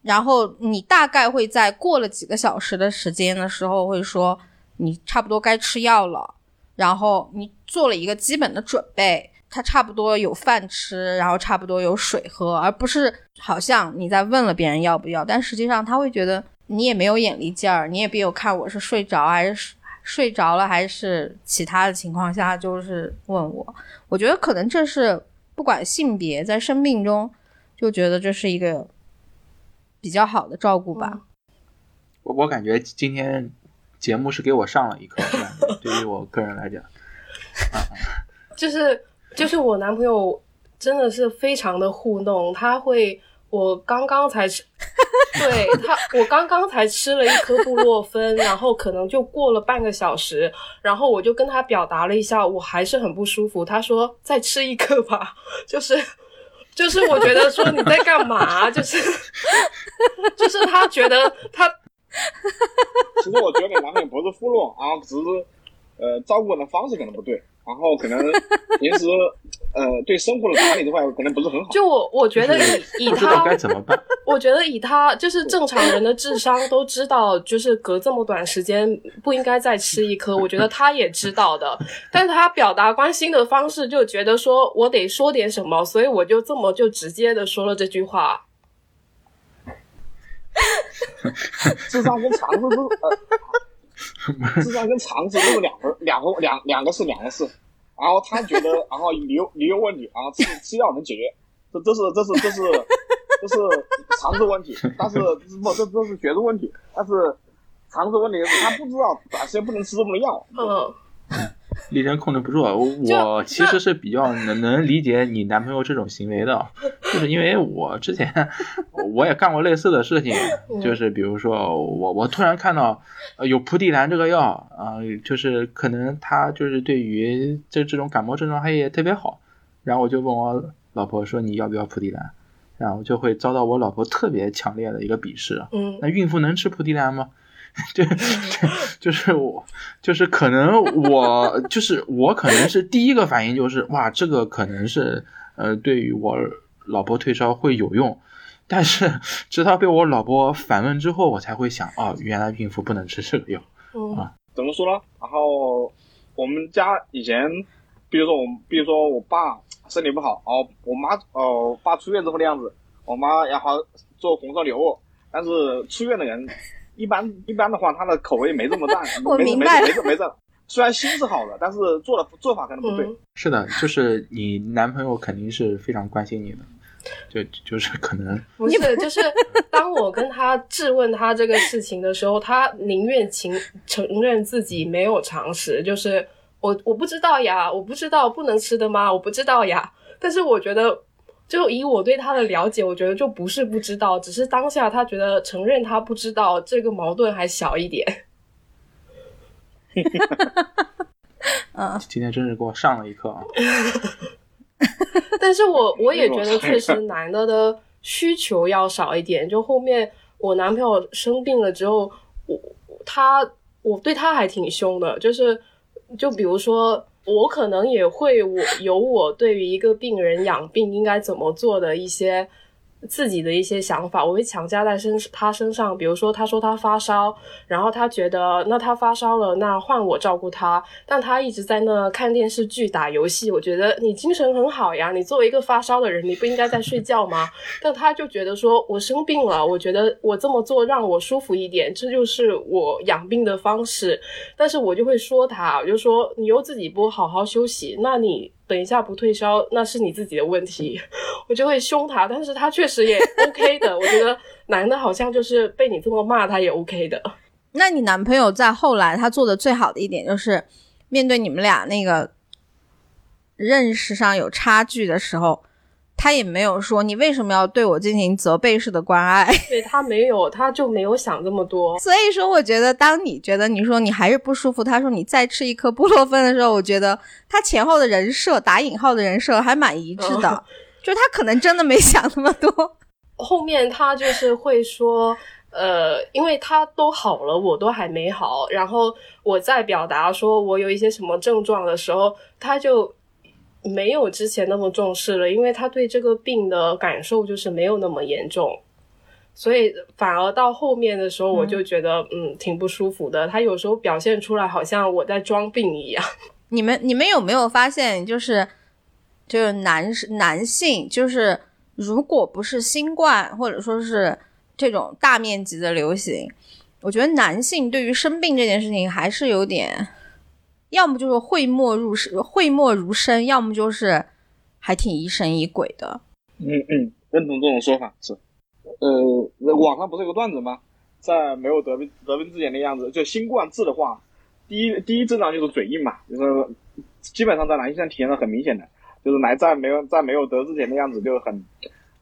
然后你大概会在过了几个小时的时间的时候，会说你差不多该吃药了，然后你做了一个基本的准备，他差不多有饭吃，然后差不多有水喝，而不是好像你在问了别人要不要，但实际上他会觉得你也没有眼力劲儿，你也没有看我是睡着还是睡着了还是其他的情况下，就是问我，我觉得可能这是。不管性别，在生病中就觉得这是一个比较好的照顾吧。我我感觉今天节目是给我上了一课，对于我个人来讲，啊 就是就是我男朋友真的是非常的糊弄，他会我刚刚才吃，对他我刚刚才吃了一颗布洛芬，然后可能就过了半个小时，然后我就跟他表达了一下，我还是很不舒服。他说再吃一颗吧。就是，就是我觉得说你在干嘛？就是，就是他觉得他，其实我觉得你男朋友不是糊弄啊，只是呃照顾人的方式可能不对。然后可能 平时呃对生活的管理的话，可能不是很好。就我我觉得以以他该怎么办？我觉得以他就是正常人的智商都知道，就是隔这么短时间不应该再吃一颗。我觉得他也知道的，但是他表达关心的方式就觉得说我得说点什么，所以我就这么就直接的说了这句话。智商跟常识是呃。智商跟常识都是两分两个两两个是两个事，然后他觉得，然后你有你有问题，然后吃吃药能解决，这这是这是这是这是常识问题，但是不这这是学术问题，但是常识问题是他不知道短时间不能吃这么多药。嗯。力真控制不住，我其实是比较能能理解你男朋友这种行为的，就是因为我之前我也干过类似的事情，就是比如说我我突然看到有蒲地蓝这个药啊，就是可能他就是对于这这种感冒症状它也特别好，然后我就问我老婆说你要不要蒲地蓝，然后就会遭到我老婆特别强烈的一个鄙视，嗯，那孕妇能吃蒲地蓝吗？对，就是我，就是可能我，就是我，可能是第一个反应就是哇，这个可能是呃，对于我老婆退烧会有用，但是直到被我老婆反问之后，我才会想，哦，原来孕妇不能吃这个药啊。怎么说呢？然后我们家以前，比如说我，比如说我爸身体不好，哦，我妈哦，爸出院之后的样子，我妈然后做红烧牛肉，但是出院的人。一般一般的话，他的口味没这么淡，我明白，没这没这。虽然心是好的，但是做的做法可能不对。是的，就是你男朋友肯定是非常关心你的，就就是可能不是，就是当我跟他 质问他这个事情的时候，他宁愿情承认自己没有常识，就是我我不知道呀，我不知道不能吃的吗？我不知道呀。但是我觉得。就以我对他的了解，我觉得就不是不知道，只是当下他觉得承认他不知道这个矛盾还小一点。嗯，今天真是给我上了一课啊！但是我我也觉得确实男的的需求要少一点。就后面我男朋友生病了之后，我他我对他还挺凶的，就是就比如说。我可能也会我有我对于一个病人养病应该怎么做的一些自己的一些想法，我会强加在身他身上。比如说，他说他发烧，然后他觉得那他发烧了，那换我照顾他，但他一直在那看电视剧、打游戏。我觉得你精神很好呀，你作为一个发烧的人，你不应该在睡觉吗？但他就觉得说我生病了，我觉得我这么做让我舒服一点，这就是我养病的方式。但是我就会说他，我就说你又自己不好好休息，那你。等一下不退烧，那是你自己的问题，我就会凶他。但是他确实也 OK 的，我觉得男的好像就是被你这么骂，他也 OK 的。那你男朋友在后来他做的最好的一点，就是面对你们俩那个认识上有差距的时候。他也没有说你为什么要对我进行责备式的关爱，对他没有，他就没有想这么多。所以说，我觉得当你觉得你说你还是不舒服，他说你再吃一颗布洛芬的时候，我觉得他前后的人设打引号的人设还蛮一致的，就他可能真的没想那么多。后面他就是会说，呃，因为他都好了，我都还没好，然后我在表达说我有一些什么症状的时候，他就。没有之前那么重视了，因为他对这个病的感受就是没有那么严重，所以反而到后面的时候，我就觉得嗯挺不舒服的。他有时候表现出来好像我在装病一样。你们你们有没有发现，就是就是男男性，就是如果不是新冠或者说是这种大面积的流行，我觉得男性对于生病这件事情还是有点。要么就是讳莫如深，讳莫如深；要么就是还挺疑神疑鬼的。嗯嗯，认同这种说法是。呃，网上不是有个段子吗？在没有得病得病之前的样子，就新冠治的话，第一第一症状就是嘴硬嘛，就是基本上在男性上体现的很明显的，就是来在没有在没有得之前的样子就很，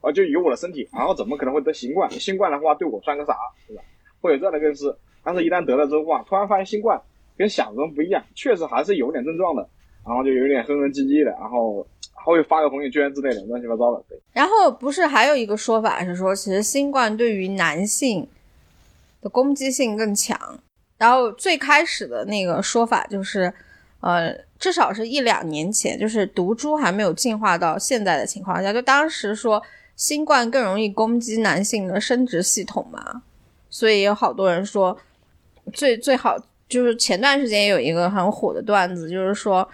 啊，就以我的身体，然后怎么可能会得新冠？新冠的话对我算个啥，对吧？会有这样的认识。但是，一旦得了之后啊，突然发现新冠。跟想中不一样，确实还是有点症状的，然后就有点哼哼唧唧的，然后还会发个朋友圈之类的，乱七八糟的。对。然后不是还有一个说法是说，其实新冠对于男性的攻击性更强。然后最开始的那个说法就是，呃，至少是一两年前，就是毒株还没有进化到现在的情况下，就当时说新冠更容易攻击男性的生殖系统嘛，所以有好多人说最最好。就是前段时间有一个很火的段子，就是说，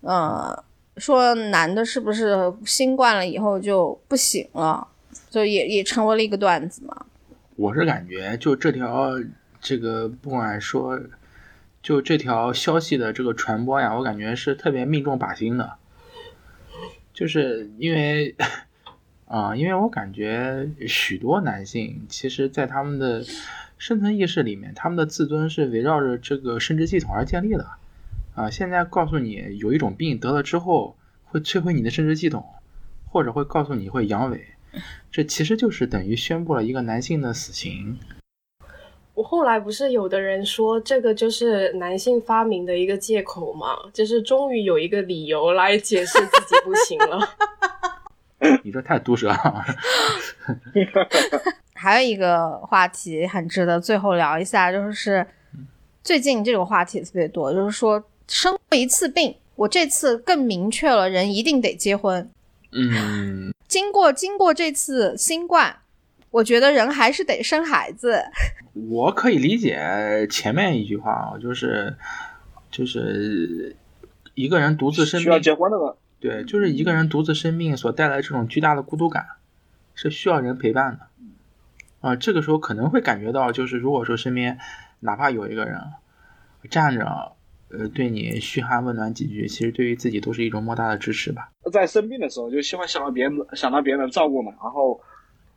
呃，说男的是不是新冠了以后就不行了，就也也成为了一个段子嘛。我是感觉，就这条这个不管说，就这条消息的这个传播呀，我感觉是特别命中靶心的，就是因为啊，因为我感觉许多男性其实，在他们的。深层意识里面，他们的自尊是围绕着这个生殖系统而建立的，啊，现在告诉你有一种病得了之后会摧毁你的生殖系统，或者会告诉你会阳痿，这其实就是等于宣布了一个男性的死刑。我后来不是有的人说这个就是男性发明的一个借口嘛，就是终于有一个理由来解释自己不行了。你这太毒舌了。还有一个话题很值得最后聊一下，就是最近这个话题特别多，就是说生过一次病，我这次更明确了，人一定得结婚。嗯，经过经过这次新冠，我觉得人还是得生孩子。我可以理解前面一句话啊，就是就是一个人独自生病需要结婚的对，就是一个人独自生病所带来这种巨大的孤独感，是需要人陪伴的。啊，这个时候可能会感觉到，就是如果说身边哪怕有一个人站着，呃，对你嘘寒问暖几句，其实对于自己都是一种莫大的支持吧。在生病的时候，就希望想到别人，想到别人的照顾嘛。然后，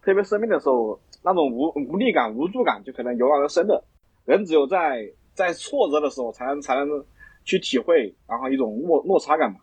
特别生病的时候，那种无无力感、无助感就可能油然而生的。人只有在在挫折的时候，才能才能去体会，然后一种落落差感嘛。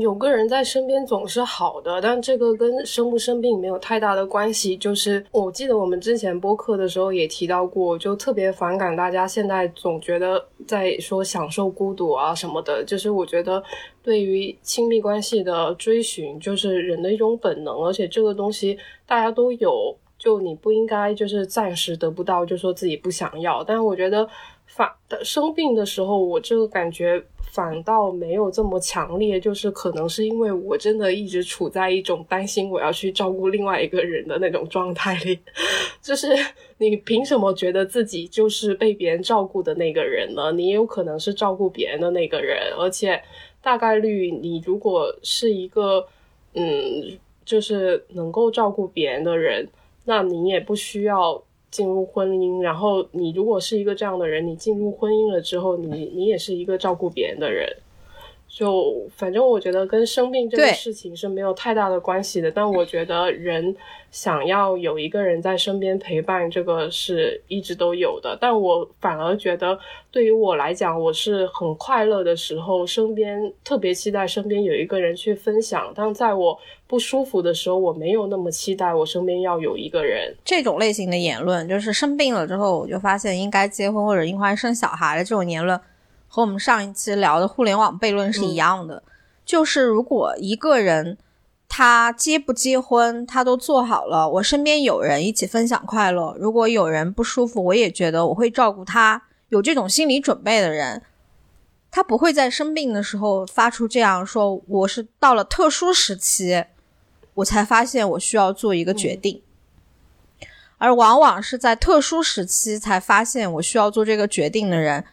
有个人在身边总是好的，但这个跟生不生病没有太大的关系。就是我记得我们之前播客的时候也提到过，就特别反感大家现在总觉得在说享受孤独啊什么的。就是我觉得对于亲密关系的追寻，就是人的一种本能，而且这个东西大家都有就你不应该就是暂时得不到就说自己不想要。但我觉得反的生病的时候，我这个感觉反倒没有这么强烈，就是可能是因为我真的一直处在一种担心我要去照顾另外一个人的那种状态里。就是你凭什么觉得自己就是被别人照顾的那个人呢？你也有可能是照顾别人的那个人，而且大概率你如果是一个嗯，就是能够照顾别人的人，那你也不需要进入婚姻。然后你如果是一个这样的人，你进入婚姻了之后，你你也是一个照顾别人的人。就反正我觉得跟生病这个事情是没有太大的关系的，但我觉得人想要有一个人在身边陪伴，这个是一直都有的。但我反而觉得，对于我来讲，我是很快乐的时候，身边特别期待身边有一个人去分享；但在我不舒服的时候，我没有那么期待我身边要有一个人。这种类型的言论，就是生病了之后，我就发现应该结婚或者应该生小孩的这种言论，和我们上一期聊的互联网悖论是一样的。就是如果一个人他结不结婚，他都做好了，我身边有人一起分享快乐。如果有人不舒服，我也觉得我会照顾他。有这种心理准备的人，他不会在生病的时候发出这样说：“我是到了特殊时期，我才发现我需要做一个决定。而往往是在特殊时期才发现我需要做这个决定的人，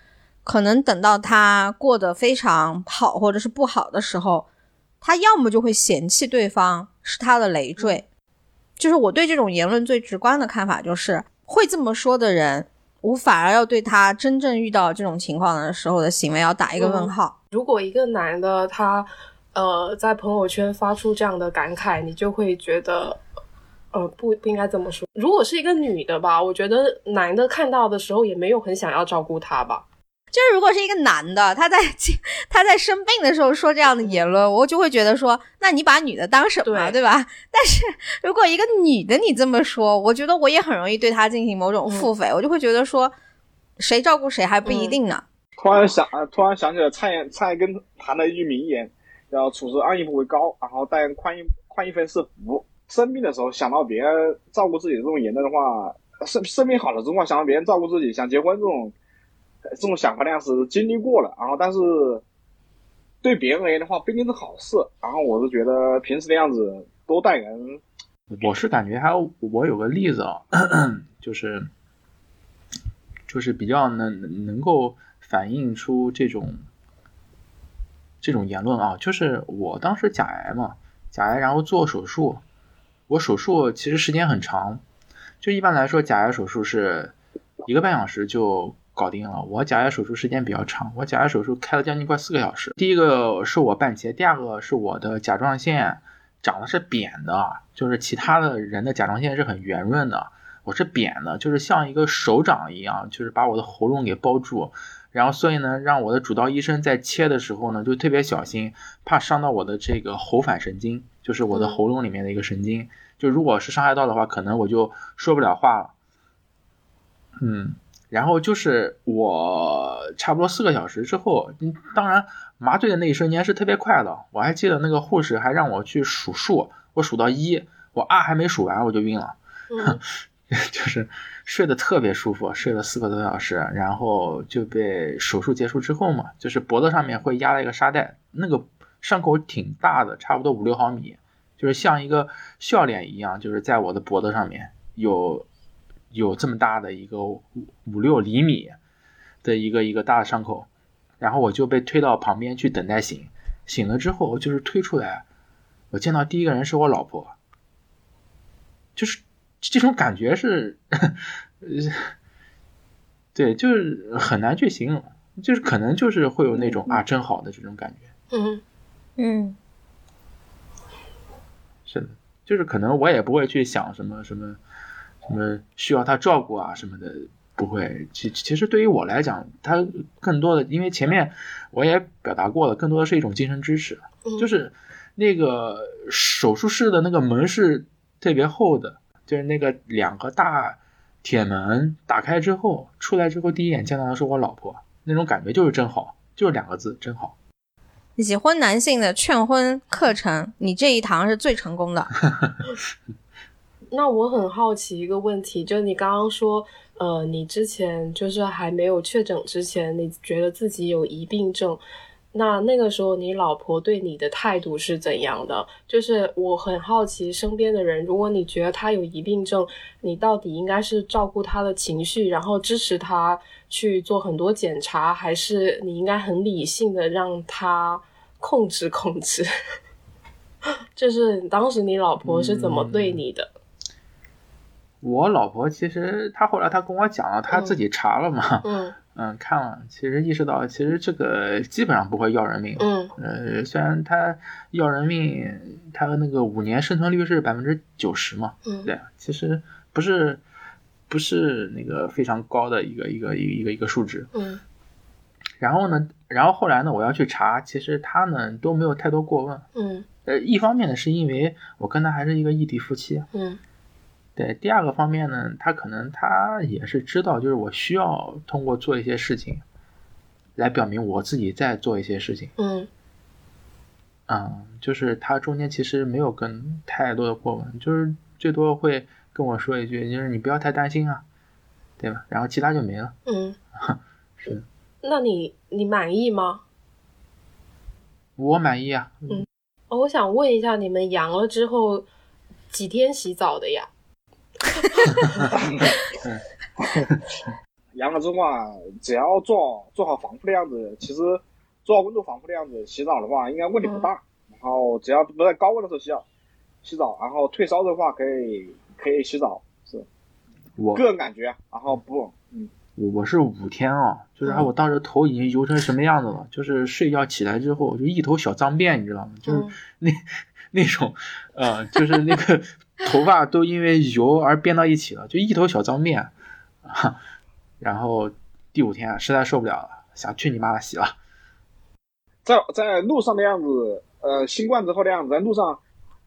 可能等到他过得非常好或者是不好的时候，他要么就会嫌弃对方是他的累赘。就是我对这种言论最直观的看法就是，会这么说的人，我反而要对他真正遇到这种情况的时候的行为要打一个问号。如果一个男的他呃在朋友圈发出这样的感慨，你就会觉得呃不不应该这么说。如果是一个女的吧，我觉得男的看到的时候也没有很想要照顾她吧。就是如果是一个男的，他在 他在生病的时候说这样的言论，我就会觉得说，那你把女的当什么，对对吧？但是如果一个女的你这么说，我觉得我也很容易对她进行某种腹诽，我就会觉得说，谁照顾谁还不一定呢。突然想，呃突然想起了蔡蔡妍根谈的一句名言，叫“处事安逸不为高，然后但宽一宽一分是福”。生病的时候想到别人照顾自己的这种言论的话，生生病好了之后想到别人照顾自己，想结婚这种呃这种想法量是经历过了，然后但是对别人而言的话不一定是好事。然后我是觉得平时的样子多带人，我是感觉还有我有个例子啊，就是就是比较能能够反映出这种这种言论啊，就是我当时甲癌嘛，甲癌然后做手术，我手术其实时间很长，就一般来说甲癌手术是一个半小时就搞定了，我甲癌手术时间比较长，我甲癌手术开了将近快四个小时，第一个是我半切，第二个是我的甲状腺。长得是扁的，就是其他的人的甲状腺是很圆润的，我是扁的，就是像一个手掌一样，就是把我的喉咙给包住。然后所以呢，让我的主刀医生在切的时候呢，就特别小心，怕伤到我的这个喉返神经，就是我的喉咙里面的一个神经。就如果是伤害到的话，可能我就说不了话了。嗯，然后就是我差不多四个小时之后，嗯，当然麻醉的那一瞬间是特别快的。我还记得那个护士还让我去数数，我数到一，我二还没数完我就晕了，嗯 就是睡得特别舒服，睡了四个多小时，然后就被手术结束之后嘛，就是脖子上面会压了一个沙袋，那个伤口挺大的，差不多五六毫米，就是像一个笑脸一样，就是在我的脖子上面有有这么大的一个五五六厘米的一个一个大的伤口，然后我就被推到旁边去等待醒，醒了之后就是推出来，我见到第一个人是我老婆，就是这种感觉是，呃 对，就是很难去形容，就是可能就是会有那种啊真好的这种感觉，嗯。嗯，是的，就是可能我也不会去想什么什么什么需要他照顾啊什么的，不会。其其实对于我来讲，他更多的，因为前面我也表达过了，更多的是一种精神支持，嗯，就是那个手术室的那个门是特别厚的，就是那个两个大铁门打开之后，出来之后第一眼见到的是我老婆，那种感觉就是真好，就是两个字，真好。已婚男性的劝婚课程，你这一堂是最成功的。那我很好奇一个问题，就是你刚刚说，呃，你之前就是还没有确诊之前，你觉得自己有疑病症，那那个时候你老婆对你的态度是怎样的？就是我很好奇，身边的人，如果你觉得他有疑病症，你到底应该是照顾他的情绪，然后支持他去做很多检查，还是你应该很理性的让他控制控制？就是当时你老婆是怎么对你的？我老婆其实她后来她跟我讲了，她自己查了嘛，嗯。嗯，看了，其实意识到其实这个基本上不会要人命。嗯。呃，虽然它要人命，它那个五年生存率是百分之九十嘛，嗯。对，其实不是不是那个非常高的一个一个一个一个一个数值。嗯。然后呢，然后后来呢，我要去查，其实他呢都没有太多过问。嗯。呃，一方面呢是因为我跟他还是一个异地夫妻，嗯对，第二个方面呢，他可能他也是知道，就是我需要通过做一些事情，来表明我自己在做一些事情。嗯嗯，就是他中间其实没有跟太多的过问，就是最多会跟我说一句，就是你不要太担心啊，对吧？然后其他就没了。嗯，是那你你满意吗？我满意啊，嗯，我想问一下，你们阳了之后几天洗澡的呀？阳了之后啊，只要做做好防护的样子，其实做好温度防护的样子，洗澡的话应该问题不大。然后只要不在高温的时候洗澡，洗澡，然后退烧的话可以可以洗澡，是我个人感觉。然后不，嗯，我我是五天啊，就是啊我当时头已经油成什么样子了，就是睡觉起来之后就一头小脏辫，你知道吗？就是嗯那、那种，呃，就是那个 头发都因为油而编到一起了，就一头小脏辫。啊然后第五天实在受不了了，想去你妈的洗了。在在路上的样子，呃，新冠之后的样子，在路上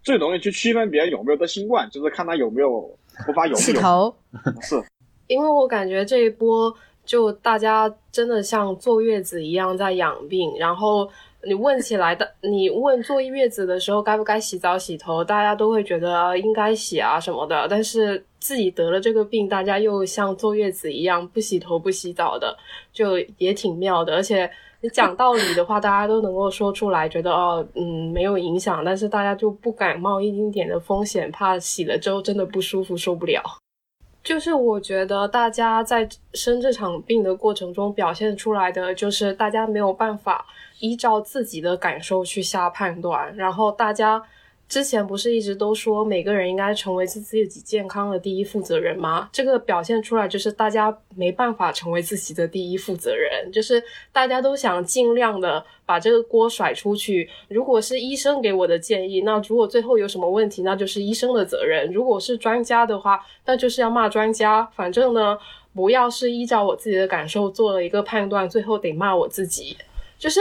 最容易去区分别人有没有得新冠，就是看他有没有 头发油不油。洗头，是，因为我感觉这一波就大家真的像坐月子一样在养病，然后你问起来的，你问坐月子的时候该不该洗澡洗头，大家都会觉得应该洗啊什么的，但是自己得了这个病，大家又像坐月子一样不洗头不洗澡的，就也挺妙的，而且。你讲道理的话，大家都能够说出来，觉得哦，嗯，没有影响，但是大家就不敢冒一丁点的风险，怕洗了之后真的不舒服，受不了。就是我觉得大家在生这场病的过程中表现出来的，就是大家没有办法依照自己的感受去下判断，然后大家之前不是一直都说每个人应该成为自自己健康的第一负责人吗？这个表现出来就是大家没办法成为自己的第一负责人，就是大家都想尽量的把这个锅甩出去。如果是医生给我的建议，那如果最后有什么问题，那就是医生的责任；如果是专家的话，那就是要骂专家。反正呢，不要是依照我自己的感受做了一个判断，最后得骂我自己，就是。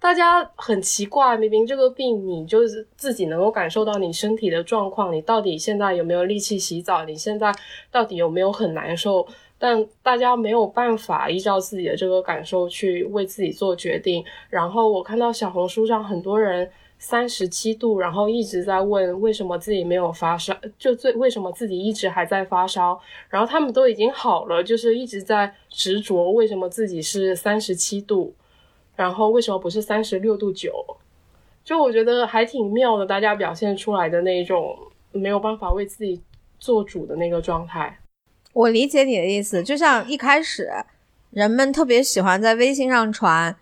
大家很奇怪，明明这个病你就是自己能够感受到你身体的状况，你到底现在有没有力气洗澡？你现在到底有没有很难受？但大家没有办法依照自己的这个感受去为自己做决定。然后我看到小红书上很多人三十七度，然后一直在问为什么自己没有发烧，就最为什么自己一直还在发烧？然后他们都已经好了，就是一直在执着为什么自己是三十七度。然后为什么不是三十六度九？就我觉得还挺妙的，大家表现出来的那种没有办法为自己做主的那个状态。我理解你的意思，就像一开始人们特别喜欢在微信上传，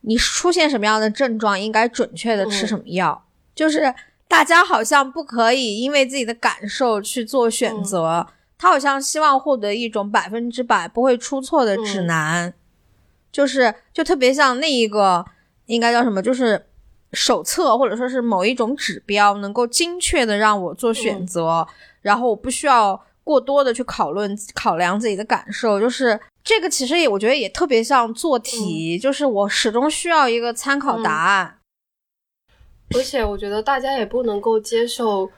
你出现什么样的症状，应该准确的吃什么药，就是大家好像不可以因为自己的感受去做选择，他好像希望获得一种百分之百不会出错的指南。就是就特别像那一个应该叫什么，就是手册或者说是某一种指标，能够精确的让我做选择，然后我不需要过多的去讨论考量自己的感受。就是这个其实也我觉得也特别像做题，就是我始终需要一个参考答案。而且我觉得大家也不能够接受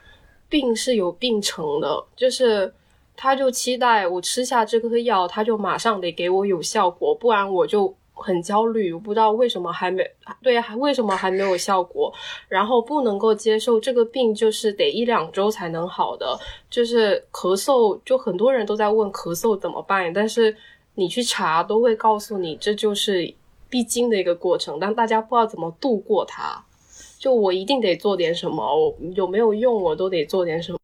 病是有病程的，就是。他就期待我吃下这颗药，他就马上得给我有效果，不然我就很焦虑，我不知道为什么还没对，还为什么还没有效果，然后不能够接受这个病就是得一两周才能好的，就是咳嗽，就很多人都在问咳嗽怎么办，但是你去查都会告诉你这就是必经的一个过程，但大家不知道怎么度过它。就我一定得做点什么，我有没有用我都得做点什么。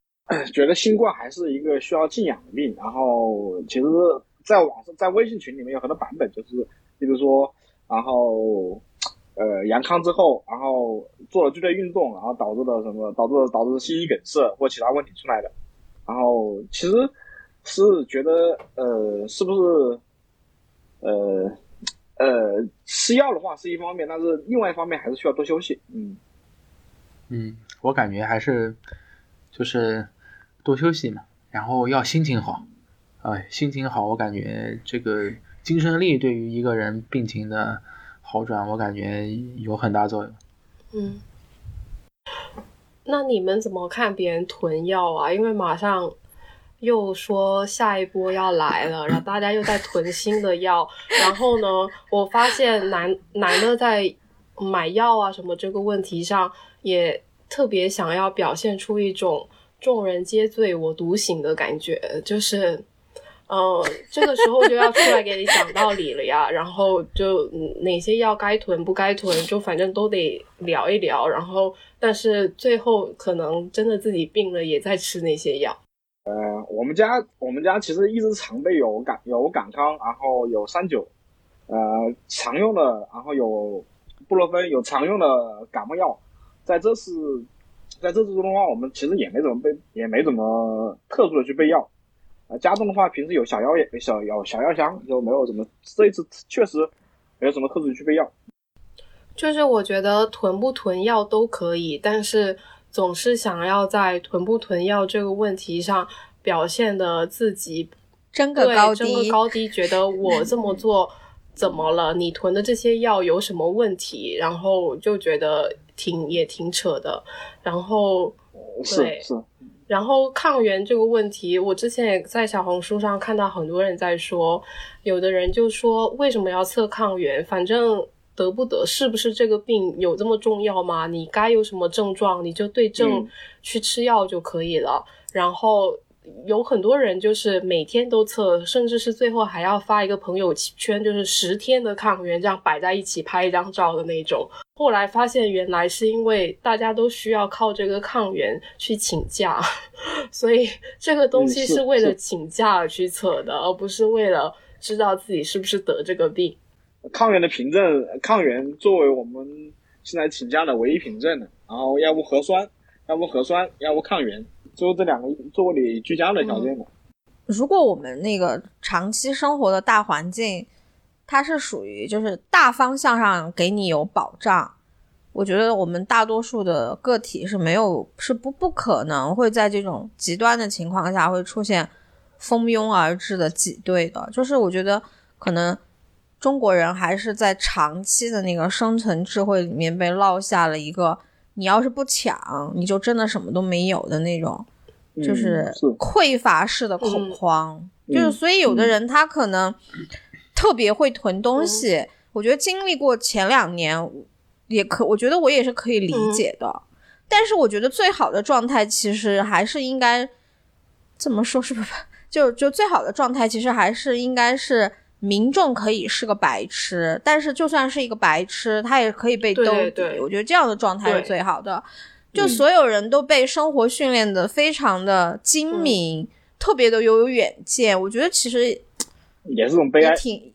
觉得新冠还是一个需要静养的病，然后其实在网上在微信群里面有很多版本，就是比如说，然后呃阳康之后，然后做了剧烈运动，然后导致的什么导致导致心肌梗塞或其他问题出来的，然后其实是觉得呃是不是呃呃吃药的话是一方面，但是另外一方面还是需要多休息，嗯。嗯，我感觉还是就是多休息嘛，然后要心情好。哎，心情好，我感觉这个精神力对于一个人病情的好转，我感觉有很大作用。嗯，那你们怎么看别人囤药啊？因为马上又说下一波要来了，然后大家又在囤新的药。然后呢，我发现男男的在买药啊什么这个问题上。也特别想要表现出一种众人皆醉我独醒的感觉，就是，呃，这个时候就要出来给你讲道理了呀。然后就哪些药该囤不该囤，就反正都得聊一聊。然后，但是最后可能真的自己病了，也在吃那些药。呃，我们家我们家其实一直常备有感有感康，然后有三九，呃，常用的，然后有布洛芬，有常用的感冒药。在这次，在这次中的话，我们其实也没怎么备，也没怎么特殊的去备药。啊，家中的话，平时有小药也小药小药箱，就没有怎么这一次确实没有什么特殊去备药。就是我觉得囤不囤药都可以，但是总是想要在囤不囤药这个问题上表现的自己争个高低，争个高低，觉得我这么做怎么了？你囤的这些药有什么问题？然后就觉得。挺也挺扯的，然后对，是，然后抗原这个问题，我之前也在小红书上看到很多人在说，有的人就说为什么要测抗原？反正得不得，是不是这个病有这么重要吗？你该有什么症状，你就对症去吃药就可以了。然后。有很多人就是每天都测，甚至是最后还要发一个朋友圈，就是十天的抗原这样摆在一起拍一张照的那种。后来发现原来是因为大家都需要靠这个抗原去请假，所以这个东西是为了请假而去测的，而不是为了知道自己是不是得这个病。抗原的凭证，抗原作为我们现在请假的唯一凭证的，然后要不核酸，要不核酸，要不抗原。就这两个作为你居家的条件嘛。如果我们那个长期生活的大环境，它是属于就是大方向上给你有保障，我觉得我们大多数的个体是没有是不不可能会在这种极端的情况下会出现蜂拥而至的挤兑的。就是我觉得可能中国人还是在长期的那个生存智慧里面被落下了一个。你要是不抢，你就真的什么都没有的那种，就是匮乏式的恐慌。就是所以有的人他可能特别会囤东西，我觉得经历过前两年也可，我觉得我也是可以理解的。但是我觉得最好的状态其实还是应该怎么说？是不是？就就最好的状态其实还是应该是。民众可以是个白痴，但是就算是一个白痴，他也可以被兜底。我觉得这样的状态是最好的。就所有人都被生活训练的非常的精明，特别的有有远见。我觉得其实也是种悲哀，挺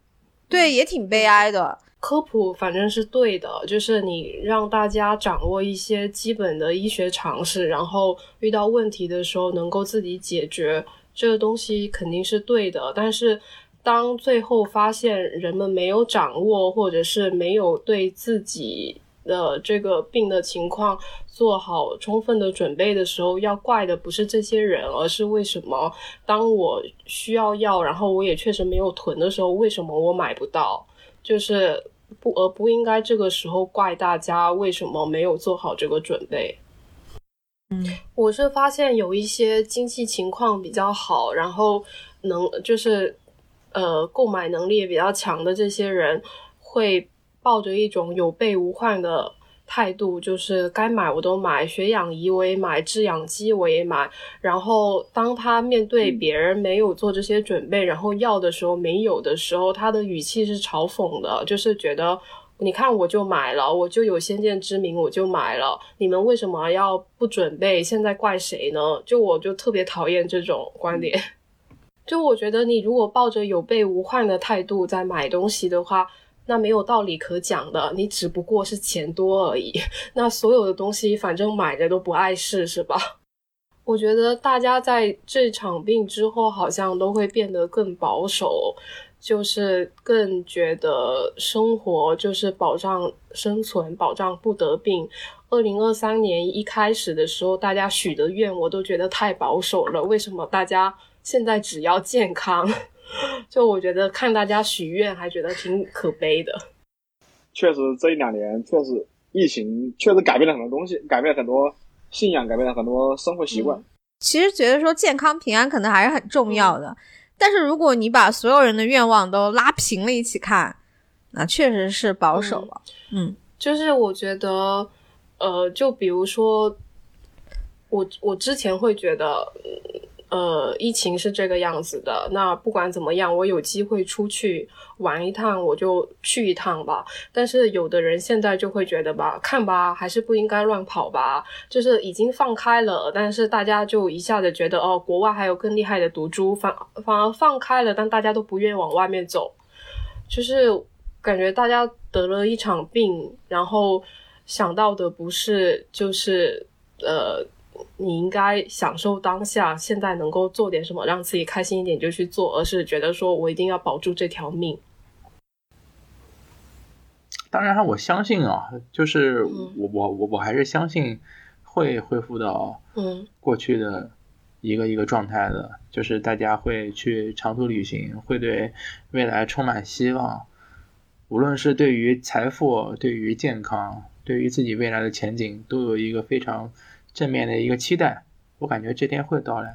对，也挺悲哀的。科普反正是对的，就是你让大家掌握一些基本的医学常识，然后遇到问题的时候能够自己解决，这个东西肯定是对的。但是。当最后发现人们没有掌握，或者是没有对自己的这个病的情况做好充分的准备的时候，要怪的不是这些人，而是为什么当我需要药，然后我也确实没有囤的时候，为什么我买不到？就是不，而不应该这个时候怪大家为什么没有做好这个准备。嗯，我是发现有一些经济情况比较好，然后能就是。呃，购买能力也比较强的这些人，会抱着一种有备无患的态度，就是该买我都买，血氧仪我也买，制氧机我也买。然后当他面对别人没有做这些准备，然后要的时候没有的时候，他的语气是嘲讽的，就是觉得。你看，我就买了，我就有先见之明，我就买了。你们为什么要不准备？现在怪谁呢？就我就特别讨厌这种观点。就我觉得，你如果抱着有备无患的态度在买东西的话，那没有道理可讲的。你只不过是钱多而已。那所有的东西，反正买着都不碍事，是吧？我觉得大家在这场病之后，好像都会变得更保守。就是更觉得生活就是保障生存，保障不得病。二零二三年一开始的时候，大家许的愿我都觉得太保守了。为什么大家现在只要健康？就我觉得看大家许愿，还觉得挺可悲的。确实，这一两年确实疫情确实改变了很多东西，改变了很多信仰，改变了很多生活习惯。其实觉得说健康平安可能还是很重要的。但是如果你把所有人的愿望都拉平了一起看，那确实是保守了。嗯，就是我觉得，呃，就比如说，我我之前会觉得。呃，疫情是这个样子的。那不管怎么样，我有机会出去玩一趟，我就去一趟吧。但是有的人现在就会觉得吧，看吧，还是不应该乱跑吧。就是已经放开了，但是大家就一下子觉得哦，国外还有更厉害的毒株，反反而放开了，但大家都不愿意往外面走。就是感觉大家得了一场病，然后想到的不是就是呃。你应该享受当下，现在能够做点什么让自己开心一点就去做，而是觉得说我一定要保住这条命。当然，我相信啊，就是我我我我还是相信会恢复到嗯过去的一个一个状态的，就是大家会去长途旅行，会对未来充满希望，无论是对于财富、对于健康、对于自己未来的前景，都有一个非常。正面的一个期待，我感觉这天会到来。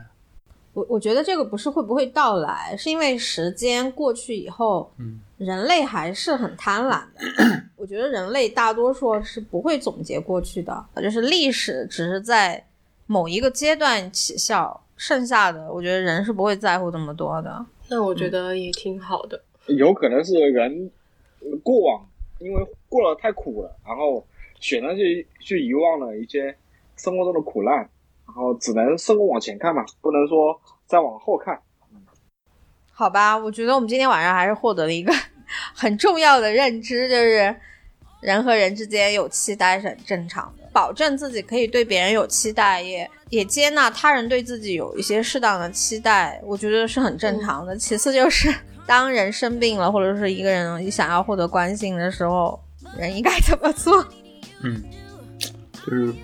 我我觉得这个不是会不会到来，是因为时间过去以后，嗯，人类还是很贪婪的。我觉得人类大多数是不会总结过去的，就是历史只是在某一个阶段起效，剩下的我觉得人是不会在乎这么多的。那我觉得也挺好的。有可能是人过往因为过了太苦了，然后选择去去遗忘了一些。生活中的苦难，然后只能生活往前看嘛，不能说再往后看。好吧，我觉得我们今天晚上还是获得了一个很重要的认知，就是人和人之间有期待是很正常的，保证自己可以对别人有期待，也也接纳他人对自己有一些适当的期待，我觉得是很正常的。其次就是当人生病了，或者是一个人想要获得关心的时候，人应该怎么做？嗯，就是。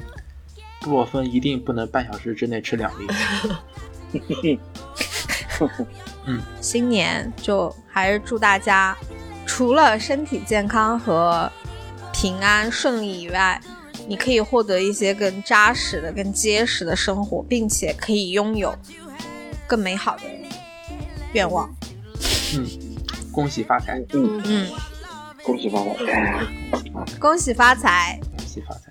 布洛芬一定不能半小时之内吃两粒。嗯，新年就还是祝大家，除了身体健康和平安顺利以外，你可以获得一些更扎实的、更结实的生活，并且可以拥有更美好的愿望。嗯，恭喜发财。嗯嗯，恭喜发财。恭喜发财。恭喜发财。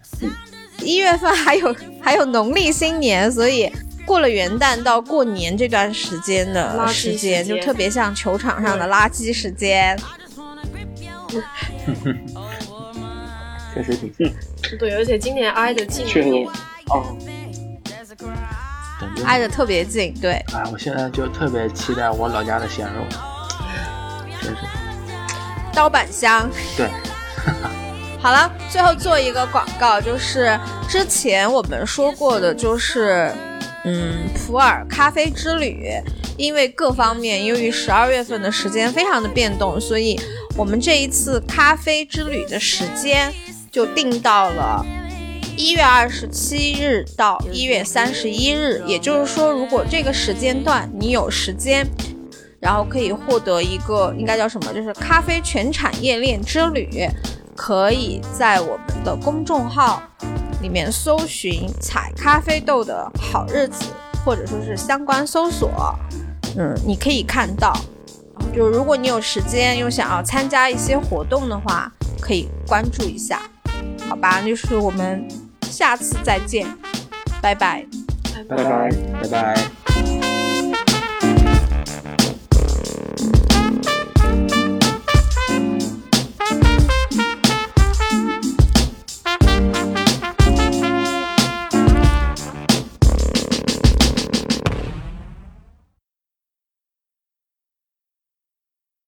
嗯。一月份还有 还有农历新年，所以过了元旦到过年这段时间的时间，就特别像球场上的垃圾时间。确实挺近。对，而且今年挨得近。确实。哦。挨得特别近，对。哎，我现在就特别期待我老家的鲜肉，真是。刀板香。对。好了，最后做一个广告，就是之前我们说过的，就是嗯，普洱咖啡之旅，因为各方面，由于十二月份的时间非常的变动，所以我们这一次咖啡之旅的时间就定到了一月二十七日到一月三十一日，也就是说，如果这个时间段你有时间，然后可以获得一个应该叫什么，就是咖啡全产业链之旅。可以在我们的公众号里面搜寻“采咖啡豆的好日子”，或者说是相关搜索，嗯，你可以看到就如果你有时间又想要参加一些活动的话，可以关注一下，好吧？就是我们下次再见，拜拜。拜拜拜拜。